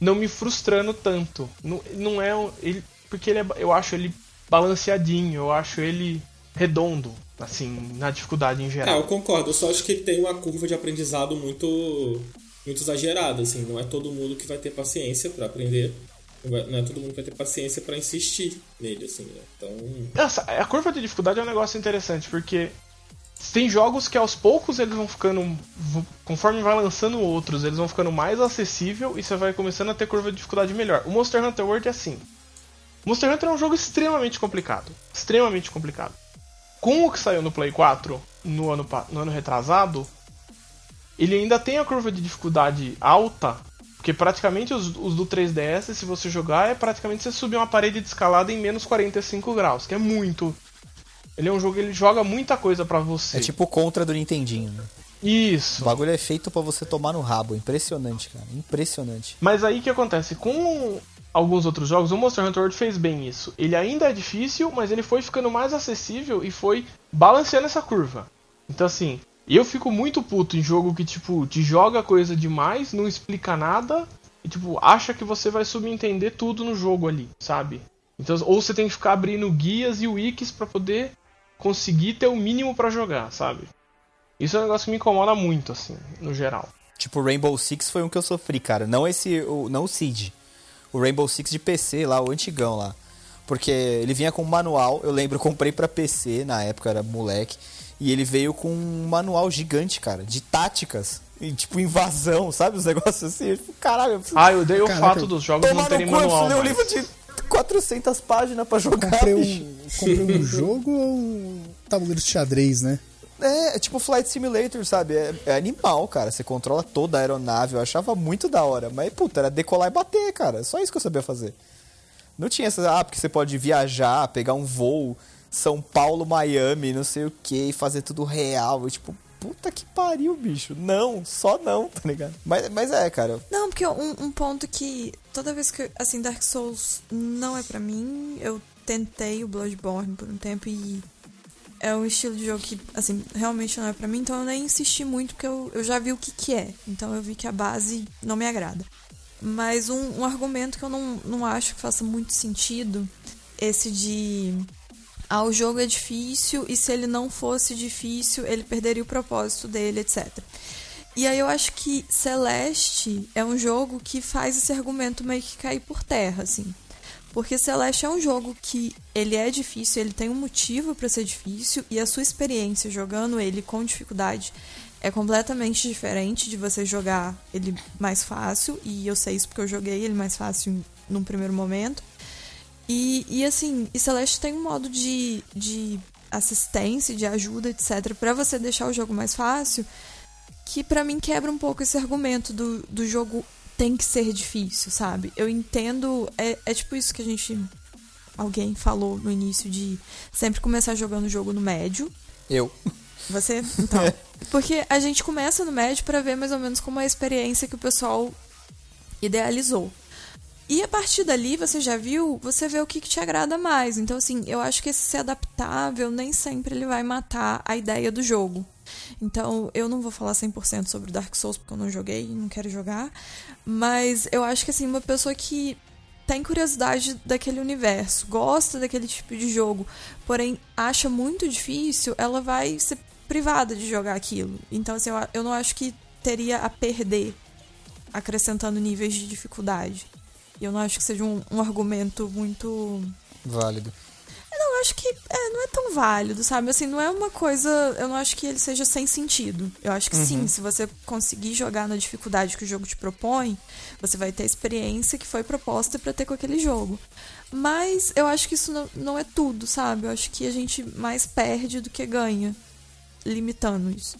não me frustrando tanto. Não, não é ele porque ele é, eu acho ele balanceadinho, eu acho ele redondo, assim, na dificuldade em geral. É, eu concordo, eu só acho que ele tem uma curva de aprendizado muito muito exagerada, assim, não é todo mundo que vai ter paciência para aprender. Não é todo mundo vai ter paciência para insistir nele, assim, né? Então. Essa, a curva de dificuldade é um negócio interessante, porque tem jogos que aos poucos eles vão ficando. Conforme vai lançando outros, eles vão ficando mais acessível e você vai começando a ter curva de dificuldade melhor. O Monster Hunter World é assim. Monster Hunter é um jogo extremamente complicado. Extremamente complicado. Com o que saiu no Play 4 no ano, no ano retrasado, ele ainda tem a curva de dificuldade alta, porque praticamente os, os, do 3DS, se você jogar, é praticamente você subir uma parede de escalada em menos 45 graus, que é muito. Ele é um jogo, ele joga muita coisa para você. É tipo contra do Nintendinho, né? Isso. O bagulho é feito para você tomar no rabo. Impressionante, cara. Impressionante. Mas aí o que acontece? Com alguns outros jogos, o Monster Hunter World fez bem isso. Ele ainda é difícil, mas ele foi ficando mais acessível e foi balanceando essa curva. Então assim, eu fico muito puto em jogo que tipo te joga coisa demais, não explica nada e tipo acha que você vai subentender tudo no jogo ali, sabe? Então ou você tem que ficar abrindo guias e wikis para poder conseguir ter o mínimo para jogar, sabe? Isso é um negócio que me incomoda muito assim, no geral. Tipo Rainbow Six foi um que eu sofri, cara. Não esse, o, não o Siege o Rainbow Six de PC lá, o antigão lá. Porque ele vinha com manual, eu lembro, eu comprei para PC, na época era moleque, e ele veio com um manual gigante, cara, de táticas. E, tipo, invasão, sabe? Os negócios assim. Tipo, caralho. Eu preciso... Ah, eu dei o Caraca, fato dos jogos não terem manual. Eu um livro de 400 páginas para jogar. Comprei um, comprei um jogo ou um tabuleiro de xadrez, né? É, é tipo Flight Simulator, sabe? É, é, animal, cara. Você controla toda a aeronave. Eu achava muito da hora. Mas, puta, era decolar e bater, cara. Só isso que eu sabia fazer. Não tinha essa. Ah, porque você pode viajar, pegar um voo São Paulo, Miami, não sei o que, e fazer tudo real. Eu, tipo, puta que pariu, bicho. Não, só não, tá ligado? Mas, mas é, cara. Não, porque um, um ponto que toda vez que, assim, Dark Souls não é para mim, eu tentei o Bloodborne por um tempo e é um estilo de jogo que, assim, realmente não é para mim, então eu nem insisti muito, porque eu, eu já vi o que, que é. Então eu vi que a base não me agrada. Mas um, um argumento que eu não, não acho que faça muito sentido, esse de. Ah, o jogo é difícil e se ele não fosse difícil, ele perderia o propósito dele, etc. E aí eu acho que Celeste é um jogo que faz esse argumento meio que cair por terra, assim. Porque Celeste é um jogo que ele é difícil, ele tem um motivo para ser difícil e a sua experiência jogando ele com dificuldade é completamente diferente de você jogar ele mais fácil, e eu sei isso porque eu joguei ele mais fácil num primeiro momento. E, e assim, e Celeste tem um modo de, de assistência, de ajuda, etc, para você deixar o jogo mais fácil, que para mim quebra um pouco esse argumento do, do jogo tem que ser difícil, sabe? Eu entendo. É, é tipo isso que a gente. Alguém falou no início de sempre começar jogando o jogo no médio. Eu. Você? Então. Porque a gente começa no médio para ver mais ou menos como é a experiência que o pessoal idealizou. E a partir dali, você já viu, você vê o que, que, te agrada mais. Então, assim, eu acho que esse ser adaptável nem sempre ele vai matar a ideia do jogo. Então, eu não vou falar 100% sobre Dark Souls porque eu não joguei e não quero jogar, mas eu acho que assim, uma pessoa que tem curiosidade daquele universo, gosta daquele tipo de jogo, porém acha muito difícil, ela vai ser privada de jogar aquilo. Então, assim, eu, eu não acho que teria a perder acrescentando níveis de dificuldade. E eu não acho que seja um, um argumento muito. Válido. Eu não acho que. É, não é tão válido, sabe? Assim, não é uma coisa. Eu não acho que ele seja sem sentido. Eu acho que sim, se você conseguir jogar na dificuldade que o jogo te propõe, você vai ter a experiência que foi proposta pra ter com aquele jogo. Mas eu acho que isso não, não é tudo, sabe? Eu acho que a gente mais perde do que ganha limitando isso.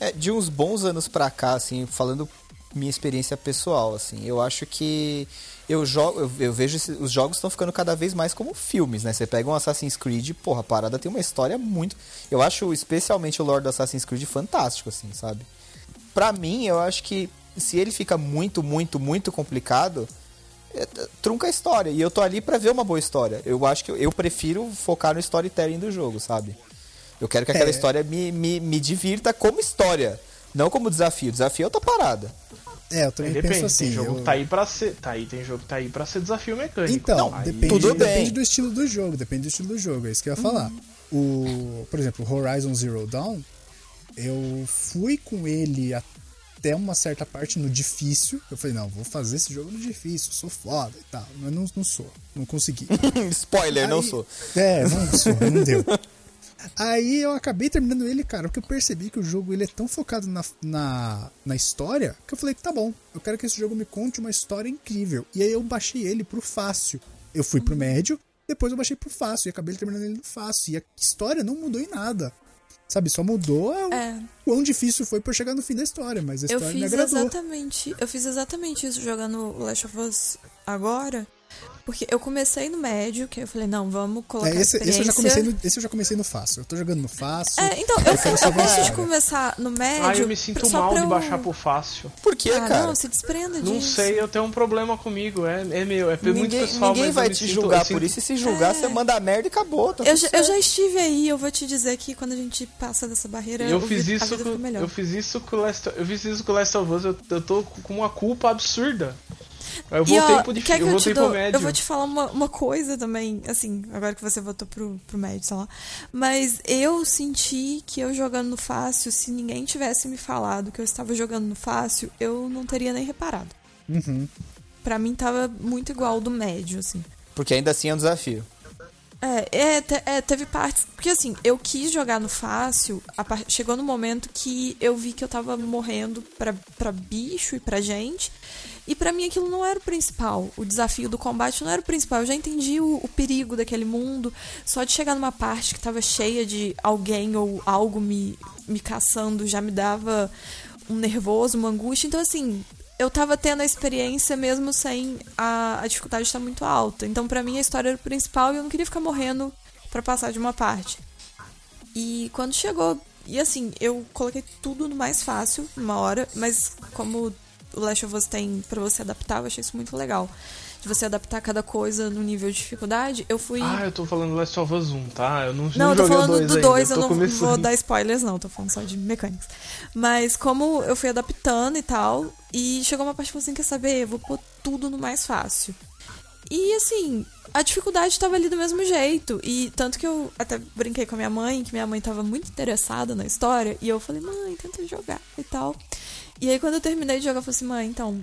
É, de uns bons anos pra cá, assim, falando minha experiência pessoal, assim, eu acho que eu jogo, eu, eu vejo esse- os jogos estão ficando cada vez mais como filmes, né? Você pega um Assassin's Creed, porra, a parada tem uma história muito. Eu acho especialmente o lore do Assassin's Creed fantástico, assim, sabe? Pra mim, eu acho que se ele fica muito, muito, muito complicado, é, trunca a história. E eu tô ali pra ver uma boa história. Eu acho que eu, eu prefiro focar no storytelling do jogo, sabe? Eu quero que aquela É. história me, me, me divirta como história, não como desafio. Desafio é outra parada. É, eu também Depende, penso assim. tem jogo eu- que tá aí pra ser. Tá aí, tem jogo que tá aí pra ser desafio mecânico. Então, Aí- depende, tudo bem. depende do estilo do jogo, depende do estilo do jogo, é isso que eu ia falar. O, por exemplo, o Horizon Zero Dawn, eu fui com ele até uma certa parte no difícil. Eu falei, não, vou fazer esse jogo no difícil, sou foda e tal. Mas não, não sou, não consegui. Spoiler, não Aí- sou. É, não sou, não deu. Aí eu acabei terminando ele, cara, porque eu percebi que o jogo ele é tão focado na, na, na história que eu falei, tá bom, eu quero que esse jogo me conte uma história incrível. E aí eu baixei ele pro fácil. Eu fui pro médio, depois eu baixei pro fácil e acabei terminando ele no fácil. E a história não mudou em nada. Sabe, só mudou o É. quão difícil foi pra eu chegar no fim da história, mas a Eu história me fiz agradou. exatamente. Eu fiz exatamente isso jogando Last of Us agora. Porque eu comecei no médio, que eu falei, não, vamos colocar É, esse, esse eu já comecei no, esse eu já comecei no fácil. Eu tô jogando no fácil. É, então, eu, quero eu ver a gosto de começar no médio. Ah, eu me sinto mal pra de eu- baixar pro fácil. Por quê, Ah, cara? não, se desprenda Não disso. sei, eu tenho um problema comigo. É, é meu, é muito ninguém pessoal, ninguém mas vai eu me te sinto- julgar eu sinto- por isso, e se julgar, você manda merda e acabou. Tá É. Eu, já- eu já estive aí, eu vou te dizer que quando a gente passa dessa barreira, Eu fiz vi- a isso com, melhor. eu fiz isso com o Last, eu fiz isso com o Last of Us, eu, eu tô com uma culpa absurda. Eu E, voltei ó, pro quer que eu eu, voltei te pro dou, médio. eu vou te falar uma, uma coisa também, assim, agora que você voltou pro, pro médio, sei lá. Mas eu senti que eu jogando no fácil, se ninguém tivesse me falado que eu estava jogando no fácil, eu não teria nem reparado. Uhum. Pra mim tava muito igual ao do médio, assim. Porque ainda assim é um desafio. É, é, é, teve partes. Porque assim, eu quis jogar no fácil, par- chegou no momento que eu vi que eu tava morrendo pra, pra bicho e pra gente. E pra mim aquilo não era o principal. O desafio do combate não era o principal. Eu já entendi o, o perigo daquele mundo. Só de chegar numa parte que tava cheia de alguém ou algo me, me caçando já me dava um nervoso, uma angústia. Então, assim, eu tava tendo a experiência mesmo sem a, a dificuldade estar muito alta. Então, pra mim, a história era o principal e eu não queria ficar morrendo pra passar de uma parte. E quando chegou. E assim, eu coloquei tudo no mais fácil, numa hora, mas como o Last of Us tem pra você adaptar, eu achei isso muito legal. De você adaptar cada coisa no nível de dificuldade, eu fui. Ah, eu tô falando Last of Us 1, tá? Eu não, Não, eu tô falando do ainda, 2, eu não começando. vou dar spoilers, não, tô falando só de mecânicas. Mas como eu fui adaptando e tal, e chegou uma parte que eu assim, quer saber? Eu vou pôr tudo no mais fácil. E assim, a dificuldade tava ali do mesmo jeito. E tanto que eu até brinquei com a minha mãe, que minha mãe tava muito interessada na história, e eu falei, mãe, tenta jogar e tal. E aí quando eu terminei de jogar, eu falei assim, mãe, então,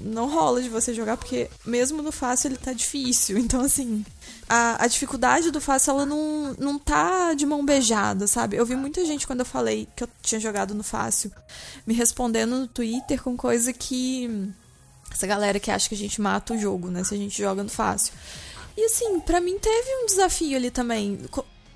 não rola de você jogar, porque mesmo no fácil ele tá difícil. Então, assim, a, a dificuldade do fácil, ela não, não tá de mão beijada, sabe? Eu vi muita gente quando eu falei que eu tinha jogado no fácil, me respondendo no Twitter com coisa que. Essa galera que acha que a gente mata o jogo, né? Se a gente joga no fácil. E assim, pra mim teve um desafio ali também.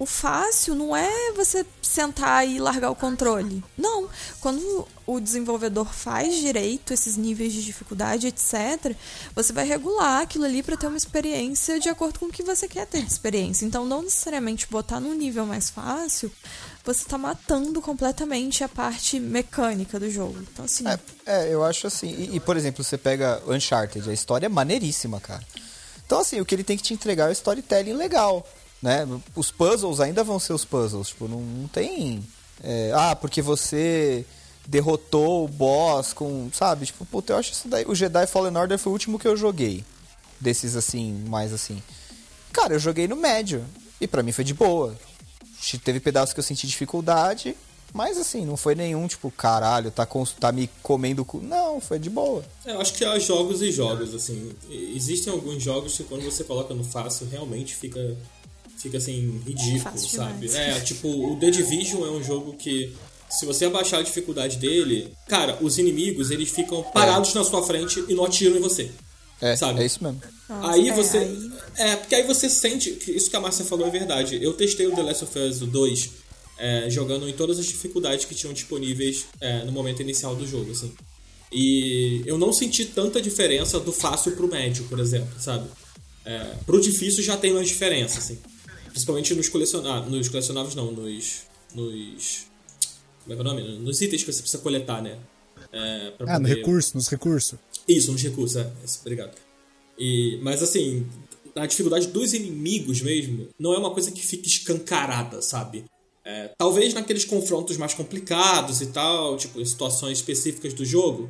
O fácil não é você sentar e largar o controle. Não. Quando o desenvolvedor faz direito esses níveis de dificuldade, etc., você vai regular aquilo ali pra ter uma experiência de acordo com o que você quer ter de experiência. Então, não necessariamente botar num nível mais fácil, você tá matando completamente a parte mecânica do jogo. Então, assim. É, é, eu acho assim. E, e, por exemplo, você pega Uncharted, a história é maneiríssima, cara. Então, assim, o que ele tem que te entregar é o storytelling legal, né? Os puzzles ainda vão ser os puzzles, tipo, não, não tem... é, ah, porque você derrotou o boss com... Sabe? Tipo, puta, eu acho isso daí... O Jedi Fallen Order foi o último que eu joguei. Desses, assim, mais assim. Cara, eu joguei no médio. E pra mim foi de boa. Teve pedaços que eu senti dificuldade, Mas assim, não foi nenhum tipo, caralho, tá, tá me comendo cu. Não, foi de boa. É, Eu acho que há jogos e jogos, assim. Existem alguns jogos que quando você coloca no fácil, realmente fica, fica assim, ridículo, Fácil sabe? demais. É, tipo, o The Division é um jogo que, se você abaixar a dificuldade dele, cara, os inimigos, eles ficam parados na sua frente e não atiram em você. É, Sabe? é isso mesmo. Nossa, aí é, você. aí- É, porque aí você sente. que Isso que a Márcia falou é verdade. Eu testei o The Last of Us 2 é, jogando em todas as dificuldades que tinham disponíveis é, no momento inicial do jogo, assim. E eu não senti tanta diferença do fácil pro médio, por exemplo, sabe? É, pro difícil já tem uma diferença, assim. Principalmente nos colecionáveis. Nos colecionáveis não, nos. Nos. Como é que é o nome? Nos itens que você precisa coletar, né? É, Ah, no poder- recurso, nos recursos. isso, nos recursos, é. Obrigado. E, mas assim, a dificuldade dos inimigos mesmo não é uma coisa que fica escancarada, sabe? É, talvez naqueles confrontos mais complicados e tal, tipo, em situações específicas do jogo,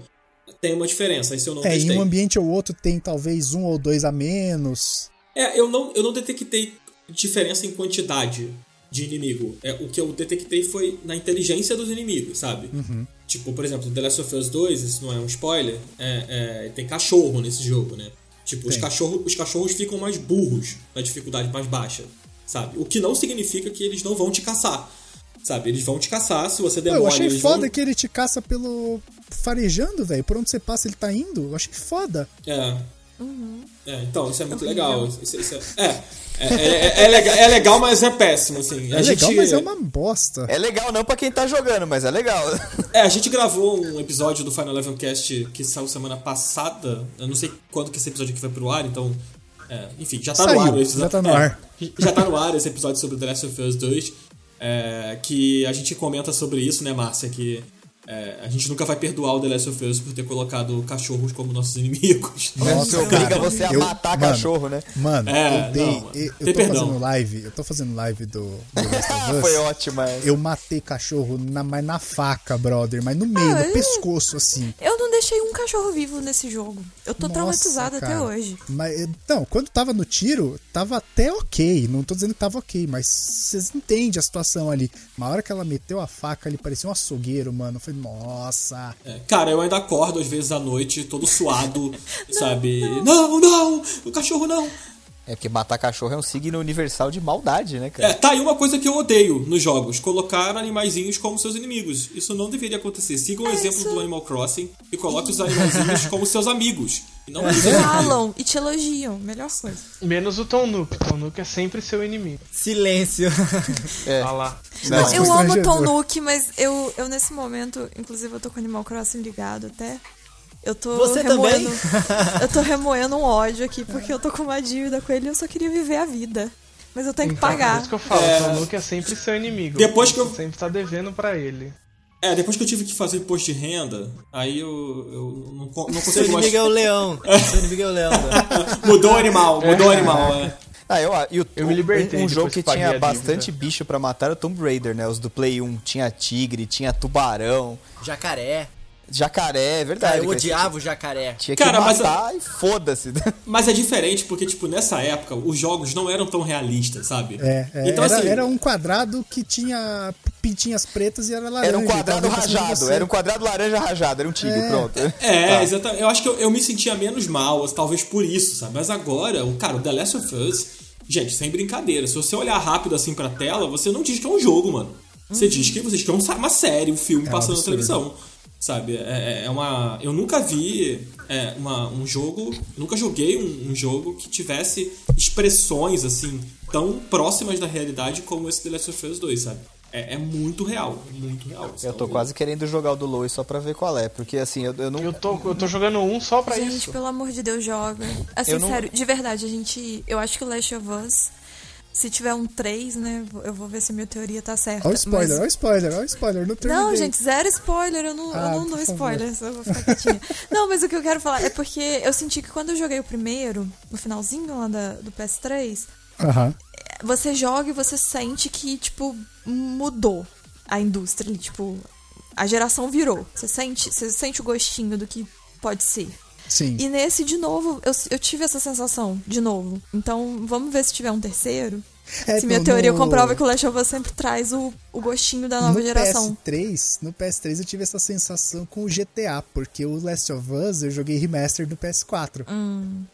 tem uma diferença. Isso eu não É, em testei. um ambiente ou outro tem talvez um ou dois a menos. É, eu não, eu não detectei diferença em quantidade de inimigo. É, o que eu detectei foi na inteligência dos inimigos, sabe? Tipo, por exemplo, The Last of Us 2, isso não é um spoiler, é, é, tem cachorro nesse jogo, né? Tipo, os Tem. cachorros, os cachorros ficam mais burros na dificuldade mais baixa, sabe? O que não significa que eles não vão te caçar, sabe? Eles vão te caçar se você demora. eu achei eles foda vão... que ele te caça pelo. farejando, velho. Por onde você passa ele tá indo. Eu achei foda. É. Uhum. É, então, isso é muito legal. Isso- isso é, é, é, é, é legal, é legal, mas é péssimo, assim. É a legal, gente, mas é uma bosta. É legal não pra quem tá jogando, mas é legal. É, a gente gravou um episódio do Final Level Cast que saiu semana passada. Eu não sei quando que esse episódio aqui vai pro ar, então. é, enfim, já tá no Saiu, ar. esse- já tá no é, ar. Já tá no ar esse episódio sobre The Last of Us 2. é, que a gente comenta sobre isso, né, Márcia? Que é, a gente nunca vai perdoar o The Last of Us por ter colocado cachorros como nossos inimigos. Nossa, Isso obriga cara, você a eu- matar mano, cachorro, né? Mano, É, eu dei. não, eu, eu tô perdão. fazendo live. Eu tô fazendo live do, do Last of Us. Foi ótima essa. Eu matei cachorro na, mas na faca, brother. Mas no meio, Ah, no pescoço, assim. Eu deixei um cachorro vivo nesse jogo. Eu tô Nossa, traumatizada até cara. hoje. Mas, não, quando tava no tiro, tava até ok. Não tô dizendo que tava ok, mas vocês entendem a situação ali. Uma hora que ela meteu a faca ali, parecia um açougueiro, mano. Eu falei, nossa. É, cara, eu ainda acordo às vezes à noite, todo suado, sabe? Não, não, o cachorro não. É porque matar cachorro é um signo universal de maldade, né, cara? É, tá aí uma coisa que eu odeio nos jogos: colocar animaizinhos como seus inimigos. Isso não deveria acontecer. Siga o É, exemplo isso- do Animal Crossing e coloque os animaizinhos como seus amigos. E não Falam e te elogiam. Melhor coisa. Menos o Tom Nook. Tom Nook é sempre seu inimigo. Silêncio. É. Lá. Não, Nossa, eu amo. Tom Nook, mas eu, eu nesse momento, inclusive eu tô com o Animal Crossing ligado até. Eu tô Você remoendo. também? eu tô remoendo um ódio aqui, porque eu tô com uma dívida com ele e eu só queria viver a vida. Mas eu tenho que Então, por pagar. isso que eu falo, É. o Nook é sempre seu inimigo. Depois que eu- sempre tá devendo pra ele. É, depois que eu tive que fazer imposto de renda, aí eu, eu não, não Seu consigo mais. inimigo é o leão. Seu inimigo é o leão. né? Mudou o animal, mudou o animal, é. Ah, eu, e o- Eu me libertei Um, jogo que que tinha bastante bicho pra matar era o Tomb Raider, né? Os do Play 1. Tinha tigre, tinha tubarão, Jacaré. Jacaré, é verdade. Cara, eu odiava o jacaré. Tinha que Cara, mas matar e foda-se. Mas é diferente porque, tipo, nessa época, os jogos não eram tão realistas, sabe? É, é, então, era, assim, era um quadrado que tinha pintinhas pretas e era laranja. Era um e tava quadrado de rajado, você. era um quadrado laranja rajado, era um tigre, É. pronto. É, exatamente. Eu acho que eu, eu me sentia menos mal, talvez por isso, sabe? Mas agora, o cara, o The Last of Us, gente, sem brincadeira, se você olhar rápido assim pra tela, você não diz que é um jogo, mano. Você diz que você diz que é um- uma série, um filme É passando na absurdo. televisão. Sabe? É, é- é uma. Eu nunca vi é, uma, um jogo. eu nunca joguei um, um jogo que tivesse expressões assim tão próximas da realidade como esse The Last of Us 2, sabe? É, é muito real, muito real. Eu tô quase querendo jogar o do Lois só pra ver qual é, porque assim, eu, eu não. Eu tô, eu tô jogando um só pra Gente, isso. pelo amor de Deus, joga. Assim, Eu não- sério, de verdade, a gente. Eu acho que o Last of Us, se tiver um 3, né? Eu vou ver se a minha teoria tá certa. Olha o spoiler, mas- olha o spoiler, olha o spoiler. Não. Não, gente, zero spoiler. Eu não, Ah, eu não dou spoiler, só vou ficar quietinha. não, mas o que eu quero falar é porque eu senti que quando eu joguei o primeiro, no finalzinho lá da, do PS3, Aham. você joga e você sente que, tipo, mudou a indústria tipo, a geração virou. Você sente, você sente o gostinho do que pode ser. Sim. E nesse, de novo, eu, eu tive essa sensação, de novo. Então, vamos ver se tiver um terceiro. É, Se minha no- teoria no- comprova que o Last of Us sempre traz o, o gostinho da nova no geração. PS3, no PS3 eu tive essa sensação com o GTA, porque o Last of Us eu joguei remaster no PS4. Hum.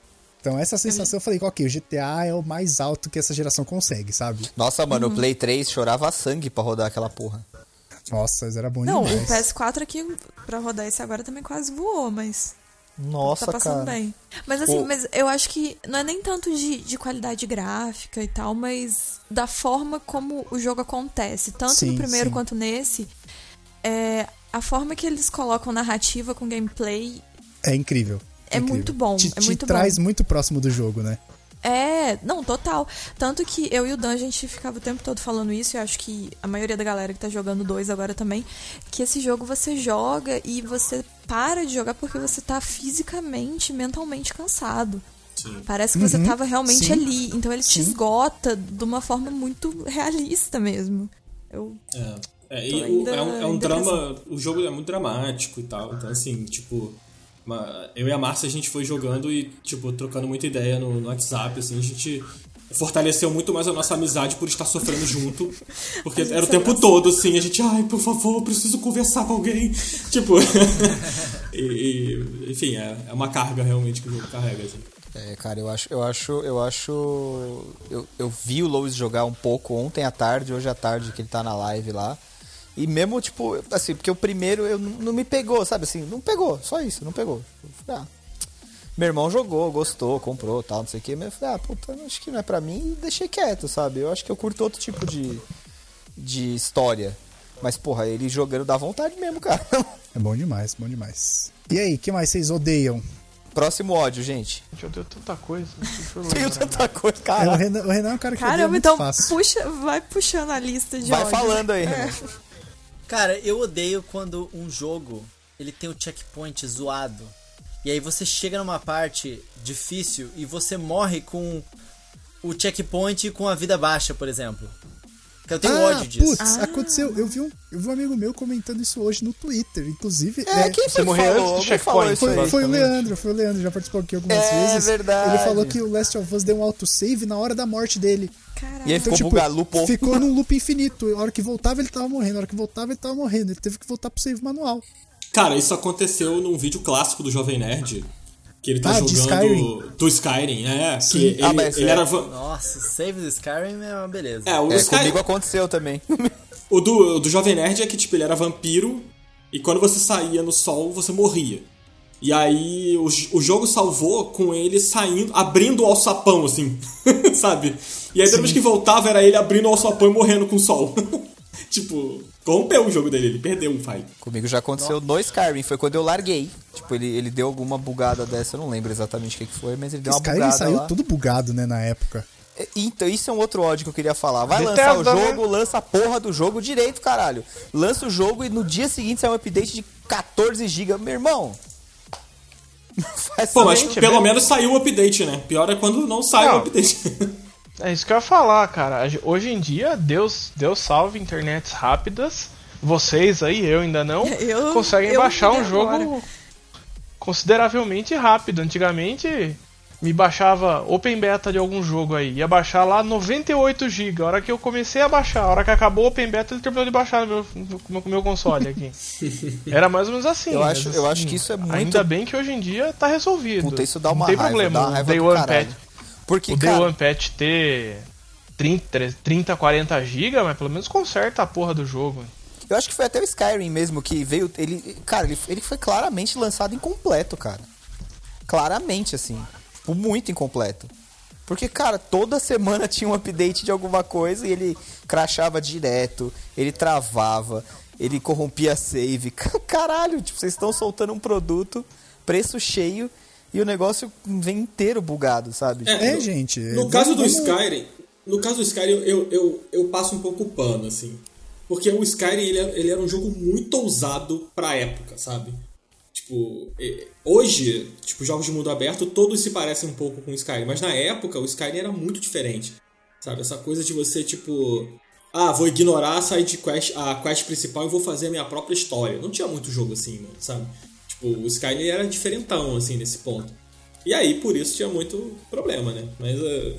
Então essa sensação eu falei, ok, o GTA é o mais alto que essa geração consegue, sabe? Nossa, mano, Uhum. o Play 3 chorava sangue pra rodar aquela porra. Nossa, mas era bom Não, demais. o PS4 aqui, pra rodar esse agora, também quase voou, mas Nossa, tá passando cara. bem. Mas assim, O- mas eu acho que não é nem tanto de, de qualidade gráfica e tal, mas da forma como o jogo acontece. Tanto Sim, no primeiro sim. quanto nesse. É, a forma que eles colocam narrativa com gameplay É incrível. É incrível. muito bom, Te, é te muito traz bom. muito próximo do jogo, né? É, não, total. Tanto que eu e o Dan, a gente ficava o tempo todo falando isso, e eu acho que a maioria da galera que tá jogando dois agora também, que esse jogo você joga e você para de jogar porque você tá fisicamente, mentalmente cansado. Sim. Parece que você Uhum, tava realmente sim, ali. Então ele te sim. esgota de uma forma muito realista mesmo. Eu, É, é, e o- é um, é um drama. O jogo é muito dramático e tal. Então, assim, tipo. Eu e a Márcia a gente foi jogando e, tipo, trocando muita ideia no, no WhatsApp, assim, a gente fortaleceu muito mais a nossa amizade por estar sofrendo junto. Porque era o tempo abraçou. todo, assim, a gente, ai, por favor, preciso conversar com alguém. Tipo. e, e, enfim, é, é uma carga realmente que o jogo carrega, assim. É, cara, eu acho, eu acho, eu acho. Eu, eu vi o Lois jogar um pouco ontem à tarde, hoje à tarde, que ele tá na live lá. E mesmo, tipo, assim, porque o primeiro eu não, me pegou, sabe assim? Não pegou, só isso, não pegou. Ah, meu irmão jogou, gostou, comprou tal, não sei o que, mas eu falei, ah, puta, acho que não é pra mim e deixei quieto, sabe? Eu acho que eu curto outro tipo de, de história. Mas, porra, ele jogando dá vontade mesmo, cara. É bom demais, bom demais. E aí, que mais vocês odeiam? Próximo ódio, gente. Gente, eu dei tanta coisa. Tenho tanta coisa, É, o, cara. Renan, o Renan é um cara que odeia Caramba, muito então fácil. puxa, vai puxando a lista de Vai ódio. falando aí, É. Cara, eu odeio quando um jogo ele tem o checkpoint zoado. E aí você chega numa parte difícil e você morre com o checkpoint com a vida baixa, por exemplo. Eu tenho ah, ódio disso. putz, aconteceu. Eu vi, um, eu vi um amigo meu comentando isso hoje no Twitter. Inclusive, É, é, quem Você foi morreu falou? antes do checkpoint, isso aí. Foi, foi o. Leandro, foi o Leandro, já participou aqui algumas É vezes. verdade. Ele falou que o Last of Us deu um autosave na hora da morte dele. Caralho. E aí ficou bugado, lupou. Então, tipo, ficou num loop infinito. A hora que voltava, ele tava morrendo. A hora que voltava, ele tava morrendo. Ele teve que voltar pro save manual. Cara, isso aconteceu num vídeo clássico do Jovem Nerd. Que ele tá Ah, jogando. Skyrim. Do Skyrim, é. Sim. Que ele, Ah, mas ele é. era. Nossa, Save the Skyrim é uma beleza. É, o, É, Sky- comigo aconteceu também. o do, o do Jovem Nerd é que, tipo, ele era vampiro. E quando você saía no sol, você morria. E aí o, o jogo salvou com ele saindo, abrindo o alçapão, assim. sabe? E aí toda vez que voltava era ele abrindo o alçapão e morrendo com o sol. tipo, corrompeu o jogo dele, ele perdeu um fight. Comigo já aconteceu no Skyrim, foi quando eu larguei. Tipo, ele, ele deu alguma bugada dessa, eu não lembro exatamente o que, que foi, mas ele deu uma Skyrim bugada saiu lá. tudo bugado, né, na época. Então, isso é um outro ódio que eu queria falar. Vai Bethesda, lançar o né? jogo, lança a porra do jogo direito, caralho. Lança o jogo e no dia seguinte sai um update de 14 GB. Meu irmão. Faz Pô, mas pelo menos saiu o update, né? Pior é quando não sai o update. É isso que eu ia falar, cara. Hoje em dia, Deus, Deus salve internets rápidas. Vocês aí, eu ainda não, Eu- conseguem eu baixar um jogo agora. consideravelmente rápido. Antigamente, me baixava Open Beta de algum jogo aí. Ia baixar lá 98 GB. A hora que eu comecei a baixar, a hora que acabou o Open Beta, ele terminou de baixar no meu, no meu, no meu console aqui. Era mais ou menos assim. Eu acho- assim, eu acho que isso é muito- Ainda bem que hoje em dia tá resolvido. Puta, isso dá Não uma tem raiva, problema. dá uma o raiva Day One. Patch Porque, o Day cara, One Patch ter 30, 30 40 GB, mas pelo menos conserta a porra do jogo. eu acho que foi até o Skyrim mesmo que veio. Ele, cara, ele, ele foi claramente lançado incompleto, cara. Claramente, assim. Tipo, muito incompleto. Porque, cara, toda semana tinha um update de alguma coisa e ele crashava direto, ele travava, ele corrompia save. Caralho, tipo, vocês estão soltando um produto, preço cheio, e o negócio vem inteiro bugado, sabe? É, no- gente, No vamos- caso do vamos- Skyrim, no caso do Skyrim, eu, eu, eu passo um pouco o pano, assim. Porque o Skyrim, ele, é- ele era um jogo muito ousado pra época, sabe? Tipo, hoje, tipo, jogos de mundo aberto, todos se parecem um pouco com o Skyrim. Mas na época, o Skyrim era muito diferente. Sabe? Essa coisa de você, tipo... Ah, vou ignorar a side quest, a quest principal e vou fazer a minha própria história. Não tinha muito jogo assim, mano, sabe? Tipo, o Skyrim era diferentão, assim, nesse ponto. E aí, por isso, tinha muito problema, né? Mas eh,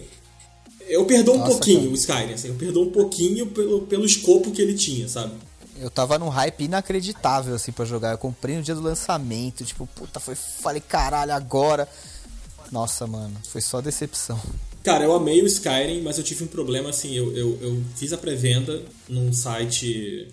Eu perdoo um Nossa, pouquinho cara. o Skyrim, assim, eu perdoo um pouquinho pelo, pelo escopo que ele tinha, sabe? Eu tava num hype inacreditável, assim, pra jogar. Eu comprei no dia do lançamento, tipo, puta, foi. Falei, caralho, agora. Nossa, mano, foi só decepção. Cara, eu amei o Skyrim, mas eu tive um problema assim. Eu, eu, eu fiz a pré-venda num site.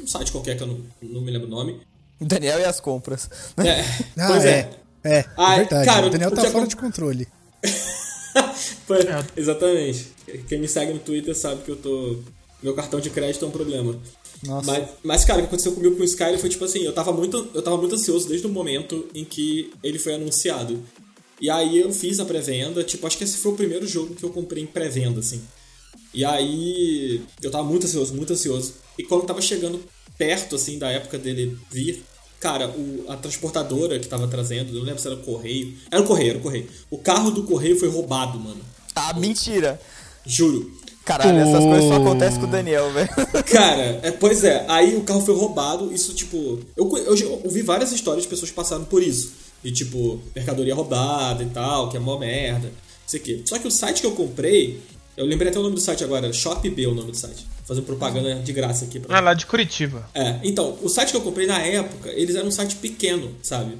Um site qualquer que eu não, não me lembro o nome. Daniel e as compras. É, Ah, pois é. é. É, é Ah, verdade. cara, o Daniel tá fora de controle. Foi- Exatamente. Quem me segue no Twitter sabe que eu tô. Meu cartão de crédito é um problema. Nossa. Mas, mas, cara, o que aconteceu comigo com o Skyrim foi tipo assim, eu tava muito, eu tava muito ansioso desde o momento em que ele foi anunciado. E aí eu fiz a pré-venda, tipo, acho que esse foi o primeiro jogo que eu comprei em pré-venda, assim. E aí eu tava muito ansioso, muito ansioso. E quando tava chegando perto, assim, da época dele vir, cara, o, a transportadora que tava trazendo, eu não lembro se era o correio. Era o correio, era o correio. O carro do correio foi roubado, mano. Ah, mentira! Juro. Caralho, essas coisas só acontecem com o Daniel, velho. Cara, é, pois é, aí o carro foi roubado, isso tipo. Eu, eu, já ouvi várias histórias de pessoas que passaram por isso. E tipo, mercadoria roubada e tal, que é mó merda, não sei o quê. Só que o site que eu comprei, eu lembrei até o nome do site agora, ShopB é o nome do site. Fazendo propaganda de graça aqui pra Ah, lá de Curitiba. é, então, o site que eu comprei na época, eles eram um site pequeno, sabe?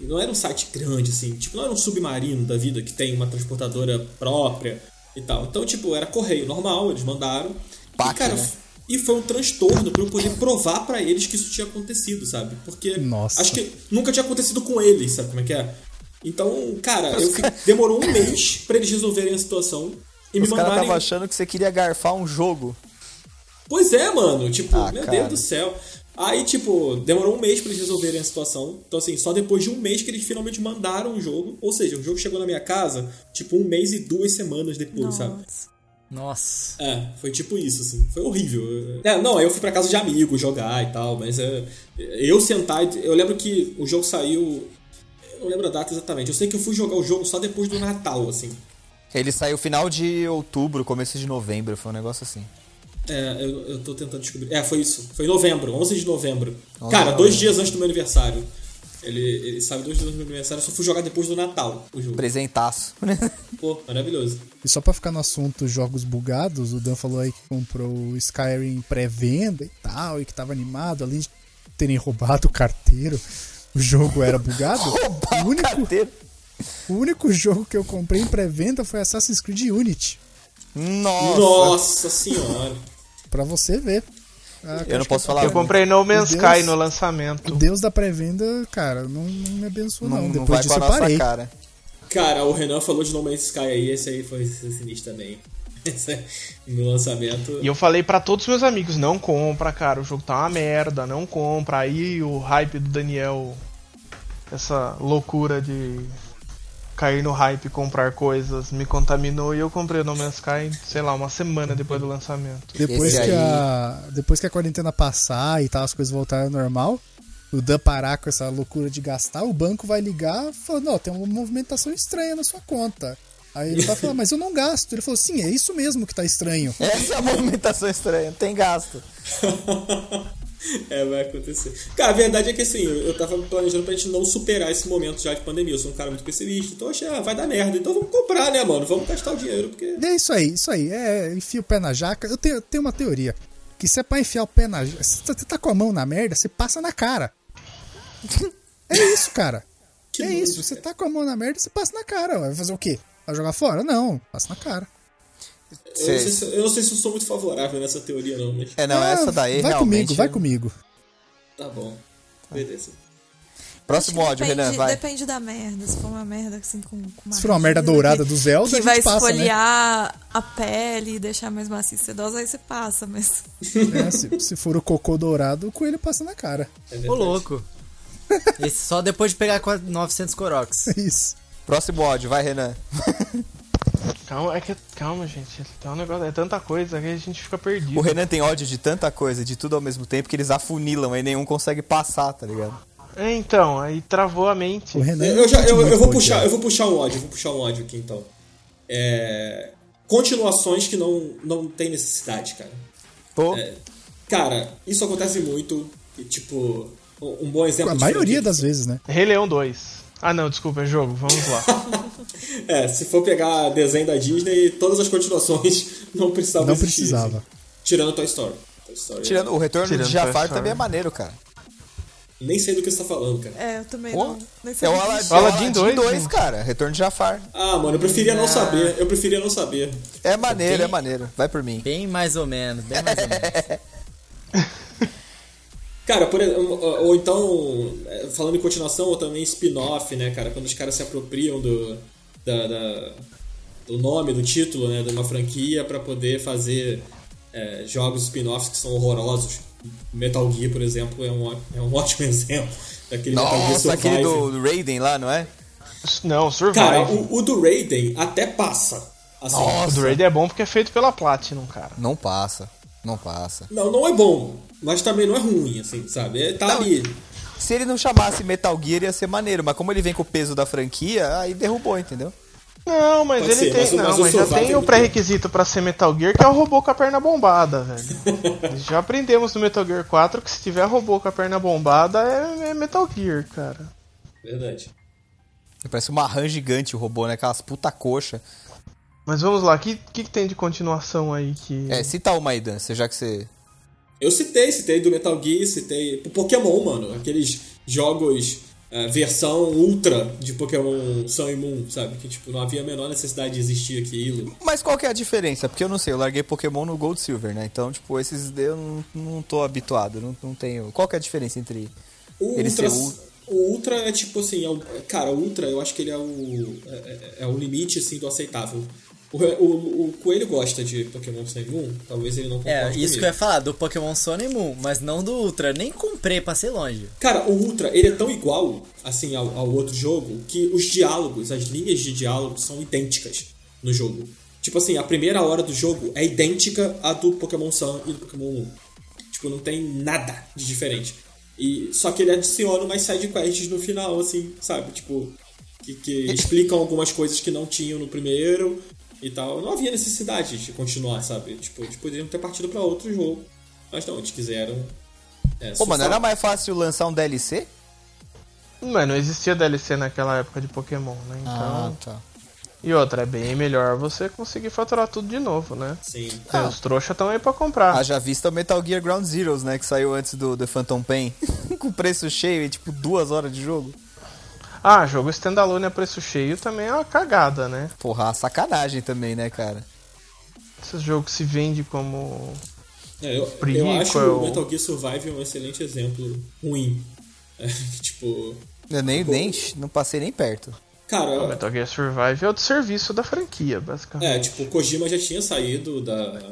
E não era um site grande, assim. Tipo, não era um submarino da vida que tem uma transportadora própria e tal. Então, tipo, era correio normal, eles mandaram. e, Paca, cara, né? e foi um transtorno pra eu poder provar pra eles que isso tinha acontecido, sabe? Porque Nossa. acho que nunca tinha acontecido com eles, sabe como é que é? Então, cara, eu demorou um mês pra eles resolverem a situação e me Os caras mandarem. estavam achando que você queria garfar um jogo. Pois é, mano. Tipo, Ah, meu cara. Deus do céu. Aí, tipo, demorou um mês pra eles resolverem a situação. Então, assim, só depois de um mês que eles finalmente mandaram o jogo. Ou seja, o jogo chegou na minha casa, tipo, um mês e duas semanas depois, sabe? Nossa. Nossa. É, foi tipo isso, assim. Foi horrível. É, não, aí eu fui pra casa de amigos jogar e tal, mas é, eu sentar. Eu lembro que o jogo saiu. Eu não lembro a data exatamente. Eu sei que eu fui jogar o jogo só depois do Natal, assim. Ele saiu final de outubro, começo de novembro, foi um negócio assim. É, eu, eu tô tentando descobrir. É, foi isso. Foi em novembro, 11 de novembro. 11 Cara, dois dias antes do meu aniversário. Ele, ele saiu dois dias antes do meu aniversário, eu só fui jogar depois do Natal o jogo. Presentaço. Pô, maravilhoso. E só pra ficar no assunto jogos bugados, o Dan falou aí que comprou o Skyrim pré-venda e tal, e que tava animado, além de terem roubado o carteiro, o jogo era bugado. o, único, Carteiro. o único jogo que eu comprei em pré-venda foi Assassin's Creed Unity. Nossa. Nossa senhora. Pra você ver. Ah, Eu não posso que falar. Eu comprei No Man's Deus. Sky no O lançamento. Deus da pré-venda, cara, não, não me abençoou, não. Não, não Depois vai disso eu parei. cara. Cara, o Renan falou de No Man's Sky aí, esse aí foi sinistro também. No lançamento. E eu falei pra todos os meus amigos, não compra, cara, o jogo tá uma merda, não compra. Aí o hype do Daniel, essa loucura de cair no hype e comprar coisas, me contaminou e eu comprei o No Man's Sky, sei lá, uma semana depois do lançamento. Depois Esse que, aí- a, depois que a quarentena passar e tal, as coisas voltarem ao normal, o Dan parar com essa loucura de gastar, o banco vai ligar falando, não, tem uma movimentação estranha na sua conta. Aí ele vai falar, mas eu não gasto. Ele falou, sim, é isso mesmo que tá estranho. Essa é a movimentação estranha, tem gasto. É, vai acontecer. Cara, a verdade é que assim, eu tava planejando pra gente não superar esse momento já de pandemia. Eu sou um cara muito pessimista, então eu achei, ah, vai dar merda. Então vamos comprar, né, mano? Vamos gastar o dinheiro, porque. É isso aí, isso aí. É, enfia o pé na jaca. Eu tenho, eu tenho uma teoria. Que se é pra enfiar o pé na jaca. Se você tá com a mão na merda, você passa na cara. É isso, cara. Que é isso. Você tá com a mão na merda, você passa na cara. Vai fazer o quê? Vai jogar fora? Não, passa na cara. Eu não, sei se, eu não sei se eu sou muito favorável nessa teoria, não, mas É, não, Ah, essa daí Vai realmente... comigo, vai comigo. tá bom. Beleza. Próximo ódio, depende, Renan, vai. Depende da merda. Se for uma merda assim com, com uma Se for uma merda dourada que- do Zelda, a que gente vai passa, né? esfoliar a pele e deixar mais macia e sedosa, aí você passa, mas. É, se, se for o cocô dourado, o coelho passa na cara. É Ô, louco. Esse só depois de pegar com a 900 Corox. É isso. Próximo ódio, vai, Renan. Calma, é que, calma, gente. Tá um negócio, é tanta coisa que a gente fica perdido. O Renan tem ódio de tanta coisa, de tudo ao mesmo tempo, que eles afunilam e nenhum consegue passar, tá ligado? É, então, aí travou a mente. O Renan. Eu, eu já, eu, eu vou puxar, eu vou puxar um ódio, eu vou puxar um ódio aqui então. É, continuações que não, não tem necessidade, cara. Pô, É, cara, isso acontece muito. E, tipo, um bom exemplo. A maioria das vezes, né? Rei Leão 2. Ah, não, desculpa, é jogo, vamos lá. É, se for pegar desenho da Disney, todas as continuações não precisavam Não existir, precisava. assim. Tirando Toy Story. Toy Story Tirando o retorno Tirando de Jafar também é maneiro, cara. Nem sei do que você tá falando, cara. É, eu também Pô, não. Nem sei É o que Aladdin. Aladdin 2, 2, né? cara. Retorno de Jafar. Ah, mano, eu preferia não saber. Eu preferia não saber. É maneiro, Bem- é maneiro. Vai por mim. Bem mais ou menos, bem mais ou menos. Cara, por, ou, ou então, é, falando em continuação, ou também spin-off, né, cara? Quando os caras se apropriam do, da, da- do nome, do título, né, de uma franquia pra poder fazer é, jogos spin-offs que são horrorosos. Metal Gear, por exemplo, é um, é um ótimo exemplo daquele Metal Gear Nossa, aquele Survive. do, do Raiden lá, não é? Não, Survive. Cara, o, o do Raiden até passa. Assim, O do Raid é bom porque é feito pela Platinum, cara. Não passa. Não passa. Não, não é bom, mas também não é ruim, assim, sabe? É, tá Não, ali. Se ele não chamasse Metal Gear ia ser maneiro, mas como ele vem com o peso da franquia, aí derrubou, entendeu? Não, mas Pode ele ser, tem. mas o- não, mas mas, já tem é o pré-requisito pra ser Metal Gear, que é o robô com a perna bombada, velho. já aprendemos no Metal Gear 4 que se tiver robô com a perna bombada é, é Metal Gear, cara. Verdade. Parece uma rã gigante o robô, né? Aquelas puta coxa. Mas vamos lá, o que, que, que tem de continuação aí que. É, cita uma aí, Dan, já que você. Eu citei, citei do Metal Gear, citei o Pokémon, mano. Aqueles jogos é, versão ultra de Pokémon Sun e Moon, sabe? Que tipo, não havia a menor necessidade de existir aquilo. Mas qual que é a diferença? Porque eu não sei, eu larguei Pokémon no Gold Silver, né? Então, tipo, esses eu não, não tô habituado, não, não tenho. Qual que é a diferença entre. O Ele Ultra, ser o Ultra é tipo assim, é o- cara, o Ultra eu acho que ele é o, é, é- é o limite assim, do aceitável. O, o, o Coelho gosta de Pokémon Sun e Moon, talvez ele não concorde É, isso comigo. que eu ia falar, do Pokémon Sun e Moon, mas não do Ultra. Nem comprei, passei longe. Cara, o Ultra, ele é tão igual, assim, ao, ao outro jogo, que os diálogos, as linhas de diálogo são idênticas no jogo. Tipo assim, a primeira hora do jogo é idêntica à do Pokémon Sun e do Pokémon Moon. Tipo, não tem nada de diferente. E, só que ele adiciona umas side quests no final, assim, sabe? Tipo, que, que explicam algumas coisas que não tinham no primeiro e tal. Não havia necessidade de continuar, sabe? Tipo, eles poderiam ter partido pra outro jogo. Mas não, eles quiseram. É, Pô, mano, era mais fácil lançar um DLC? Mas não existia DLC naquela época de Pokémon, né? Então. Ah, tá. E outra, é bem melhor você conseguir faturar tudo de novo, né? Sim. Porque Os trouxas estão aí pra comprar. Haja vista o Metal Gear Ground Zeroes, né? Que saiu antes do, do Phantom Pain. Com preço cheio e tipo duas horas de jogo. Ah, jogo standalone a preço cheio também é uma cagada, né? Porra, sacanagem também, né, cara? Esse jogo se vende como. É, eu, Prequel. eu acho o Metal Gear Survive um excelente exemplo ruim. É, tipo, Eu nem, nem não passei nem perto. O cara, Metal Gear Survive é o de serviço da franquia, basicamente. é, tipo, o Kojima já tinha saído da,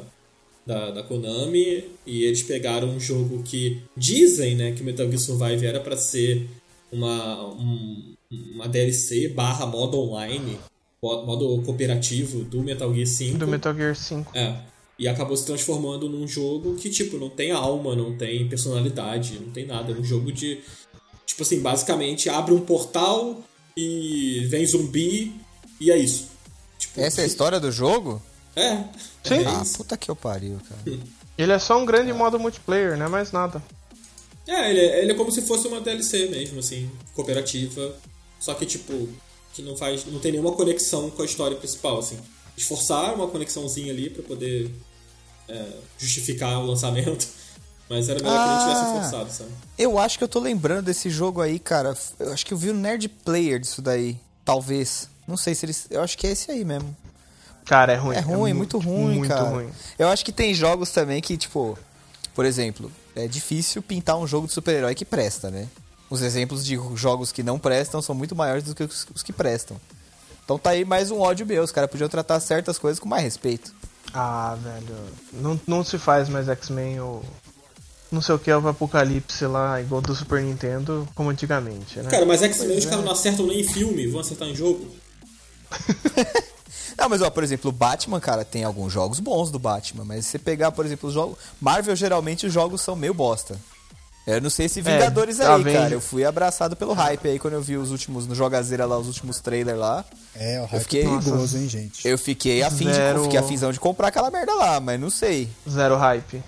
da, da Konami e eles pegaram um jogo que dizem, né, que o Metal Gear Survive era pra ser uma, um- uma DLC barra modo online, mo- modo cooperativo do Metal Gear 5. Do Metal Gear 5. É. E acabou se transformando num jogo que, tipo, não tem alma, não tem personalidade, não tem nada. É um jogo de. Tipo assim, basicamente abre um portal e vem zumbi e é isso. Tipo, Essa é a história do jogo? É. Sim. É, Ah, puta que eu pariu, cara. Ele é só um grande modo multiplayer, não é mais nada. É, ele, é, ele é como se fosse uma DLC mesmo, assim, cooperativa. Só que, tipo, que não faz. não tem nenhuma conexão com a história principal, assim. Esforçaram uma conexãozinha ali pra poder é, justificar o lançamento. Mas era melhor que ele tivesse Ah. forçado, sabe? Eu acho que eu tô lembrando desse jogo aí, cara. Eu acho que eu vi o Nerd Player disso daí. Talvez. Não sei se eles. Eu acho que é esse aí mesmo. Cara, é ruim. É ruim, muito, ruim, muito cara. ruim. Eu acho que tem jogos também que, tipo, por exemplo, é difícil pintar um jogo de super-herói que presta, né? Os exemplos de jogos que não prestam são muito maiores do que os, os que prestam. Então tá aí mais um ódio meu. Os caras podiam tratar certas coisas com mais respeito. Ah, velho. Não, não se faz mais X-Men ou. Não sei o que é o Apocalipse lá, igual do Super Nintendo, como antigamente, né? Cara, mas X-Men os caras não acertam nem em filme, vão acertar em jogo. Não, mas ó, por exemplo, o Batman, cara, tem alguns jogos bons do Batman, mas se você pegar, por exemplo, os jogos. Marvel, geralmente os jogos são meio bosta. Eu não sei se Vingadores tá aí, vendo? cara. Eu fui abraçado pelo hype aí quando eu vi os últimos, no Jogazeira lá, os últimos trailers lá. É, o hype fiquei- é perigoso, hein, gente? Eu fiquei afim, Zero. de, fiquei afinzão de comprar aquela merda lá, mas não sei. Zero hype.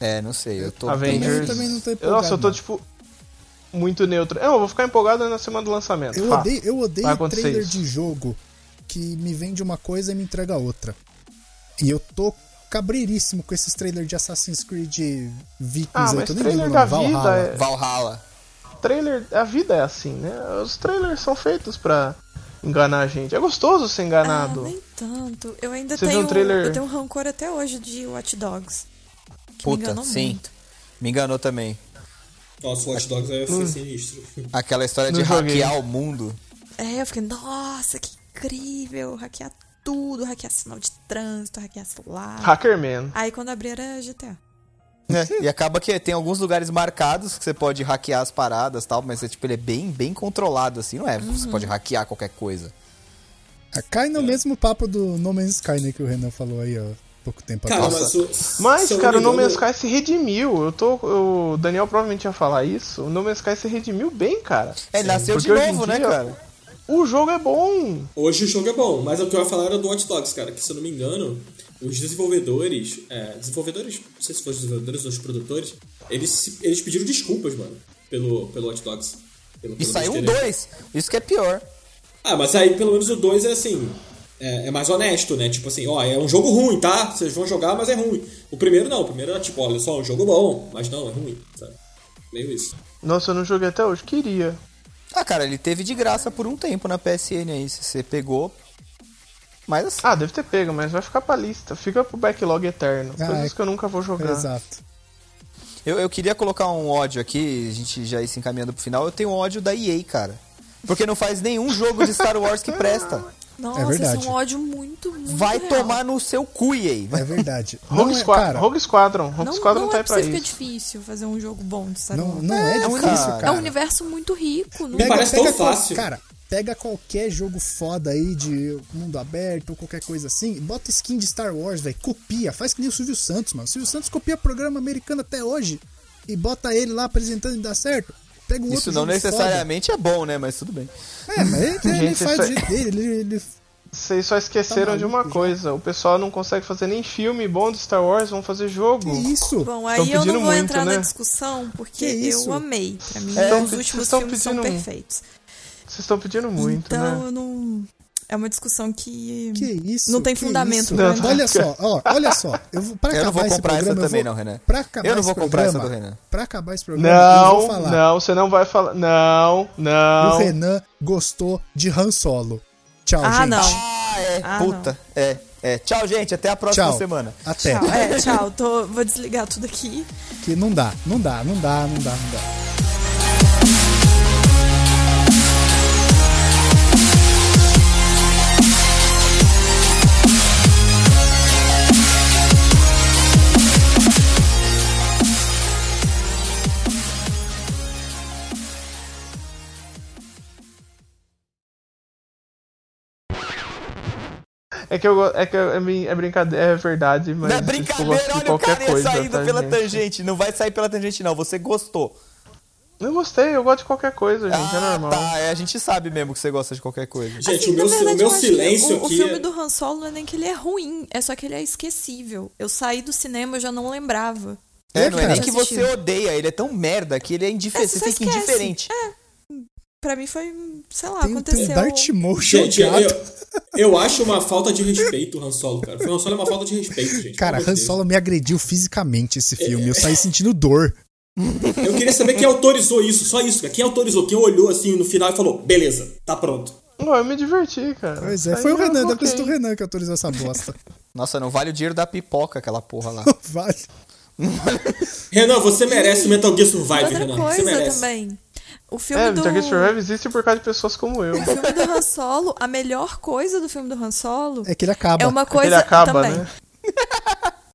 É, não sei. Eu tô Avengers. Eu também não tô Eu- empolgado, Nossa, eu tô tipo. muito neutro. É, eu vou ficar empolgado na semana do lançamento. Eu odeio, eu odeio trailer isso. de jogo que me vende uma coisa e me entrega outra. E eu tô cabreiríssimo com esses trailers de Assassin's Creed Vikings Ah, aí, mas que eu nem trailer lembro o da nome, vida Valhalla. é- Valhalla. Trailer, a vida é assim, né? Os trailers são feitos pra enganar a gente. É gostoso ser Ah, enganado. nem tanto. Eu ainda Você viu tenho. um trailer- Eu tenho um rancor até hoje de Watch Dogs. Me Puta, enganou sim. muito. Me enganou também. Nossa, o Watch Dogs é, foi sinistro. Aquela história de Não joguei. hackear o mundo. É, eu fiquei, nossa, que incrível! Hackear tudo, hackear sinal de trânsito, hackear celular. Hackerman. Aí quando abri era GTA. né? E acaba que tem alguns lugares marcados que você pode hackear as paradas e tal, mas é, tipo, ele é bem, bem controlado, assim, não é? Você Uhum. pode hackear qualquer coisa. Ah, Cai no mesmo papo do No Man's Sky, né, que o Renan falou aí, ó, pouco tempo Cara, atrás. mas. Mas, cara, o não No me Man's Sky se redimiu. Eu tô. O Daniel provavelmente ia falar isso. O No Man's Sky se redimiu bem, cara. É, ele nasceu de Porque novo, né, dia- cara? O jogo é bom. Hoje o jogo é bom, mas o que eu ia falar era do Watch Dogs, cara, que se eu não me engano, os desenvolvedores, é, desenvolvedores, não sei se foram os desenvolvedores ou os produtores, eles, eles pediram desculpas, mano, pelo, pelo Watch Dogs. Pelo, E pelo saiu um besteira. dois. Isso que é pior. Ah, mas aí pelo menos o 2 é assim. É, é mais honesto, né? Tipo assim, ó, é um jogo ruim, tá? Vocês vão jogar, mas é ruim. O primeiro não, o primeiro era tipo, olha só, é um jogo bom, mas não, é ruim, sabe? Meio isso. Nossa, eu não joguei até hoje. Queria. Ah, cara, ele teve de graça por um tempo na PSN aí, se você pegou. Mas assim, Ah, deve ter pego, mas vai ficar pra lista. Fica pro backlog eterno. Ah, Coisas é- que eu nunca vou jogar. Exato. eu, eu queria colocar um ódio aqui, a gente já ir se encaminhando pro final. Eu tenho ódio da EA, cara. Porque não faz nenhum jogo de Star Wars que presta. Nossa, verdade. isso é um ódio muito, muito Vai real. tomar no seu cu, EA. É verdade. Rogue, não é, Squad- cara, Rogue Squadron. Rogue Não, Squadron não tá é aí pra é isso. difícil fazer um jogo bom de Star não, Wars. não é, É um difícil, universo- cara. É um universo muito rico. Não... Pega, parece pega tão qual- fácil. Cara, pega qualquer jogo foda aí de mundo aberto ou qualquer coisa assim, bota skin de Star Wars, velho, copia, faz que nem o Silvio Santos, mano. O Silvio Santos copia programa americano até hoje e bota ele lá apresentando e dá certo. Pega um Isso outro não necessariamente é bom, né? Mas tudo bem. foda. É, mas ele, ele faz do é- jeito dele, ele, ele- Vocês só esqueceram Tá de uma maluco já. coisa. O pessoal não consegue fazer nem filme bom de Star Wars, vão fazer jogo. Que isso? Bom, aí eu não pedindo vou muito, entrar né? na discussão, porque eu amei. Pra mim, É, os últimos filmes são pedindo perfeitos. Vocês estão pedindo muito, então, né? eu não... É uma discussão que... Que isso? Não tem que fundamento isso? pra mim. Olha só, ó, olha só. Eu, vou- pra Eu não vou acabar esse comprar essa programa, eu também vou- não, Renan. Pra acabar Eu não vou comprar essa programa, do Renan. Pra acabar esse programa, eu vou Não, falar. não, você não vai falar. Não, O não. Renan gostou de Han Solo. Tchau, Ah, gente. não. Ah, é. Ah, puta. É, é. Tchau, gente. Até a próxima Tchau. semana. Até. Tchau, é, tchau. Tô, vou desligar tudo aqui. Que não dá, não dá, não dá, não dá, não dá. É que eu é que é, é brincadeira, é verdade, mas Não é eu brincadeira, olha o cara coisa, saindo tá, pela gente? tangente. Não vai sair pela tangente, não. Você gostou. Eu gostei, eu gosto de qualquer coisa, gente, é ah, normal. tá. É, a gente sabe mesmo que você gosta de qualquer coisa. Gente, Assim, o meu, verdade, o meu que silêncio o, aqui. O filme é- do Han Solo não é nem que ele é ruim, é só que ele é esquecível. Eu saí do cinema e já não lembrava. É, não é nem que você odeia, ele é tão merda que ele é indiferente. É, Você você fica esquece. indiferente. Pra mim foi, sei lá, Tem, tem aconteceu. um Darth Gente, eu, eu acho uma falta de respeito o Han Solo, cara. O Han Solo é uma falta de respeito, gente. Cara, Han. Solo me agrediu fisicamente esse filme. Eu saí sentindo dor. Eu queria saber quem autorizou isso, só isso. cara. Quem autorizou? Quem olhou assim no final e falou: beleza, tá pronto. Não, eu me diverti, cara. Pois é, Aí foi o Renan, deve ter coloquei. sido o Renan que autorizou essa bosta. Nossa, não vale o dinheiro da pipoca aquela porra lá. Vale. Renan, você merece o Metal Gear Survive, Outra Renan. Você coisa merece. também. O filme É, do. Gear Survive existe por causa de pessoas como eu. O filme do Han Solo, a melhor coisa do filme do Han Solo É que ele acaba. é uma coisa Ele acaba, também. né?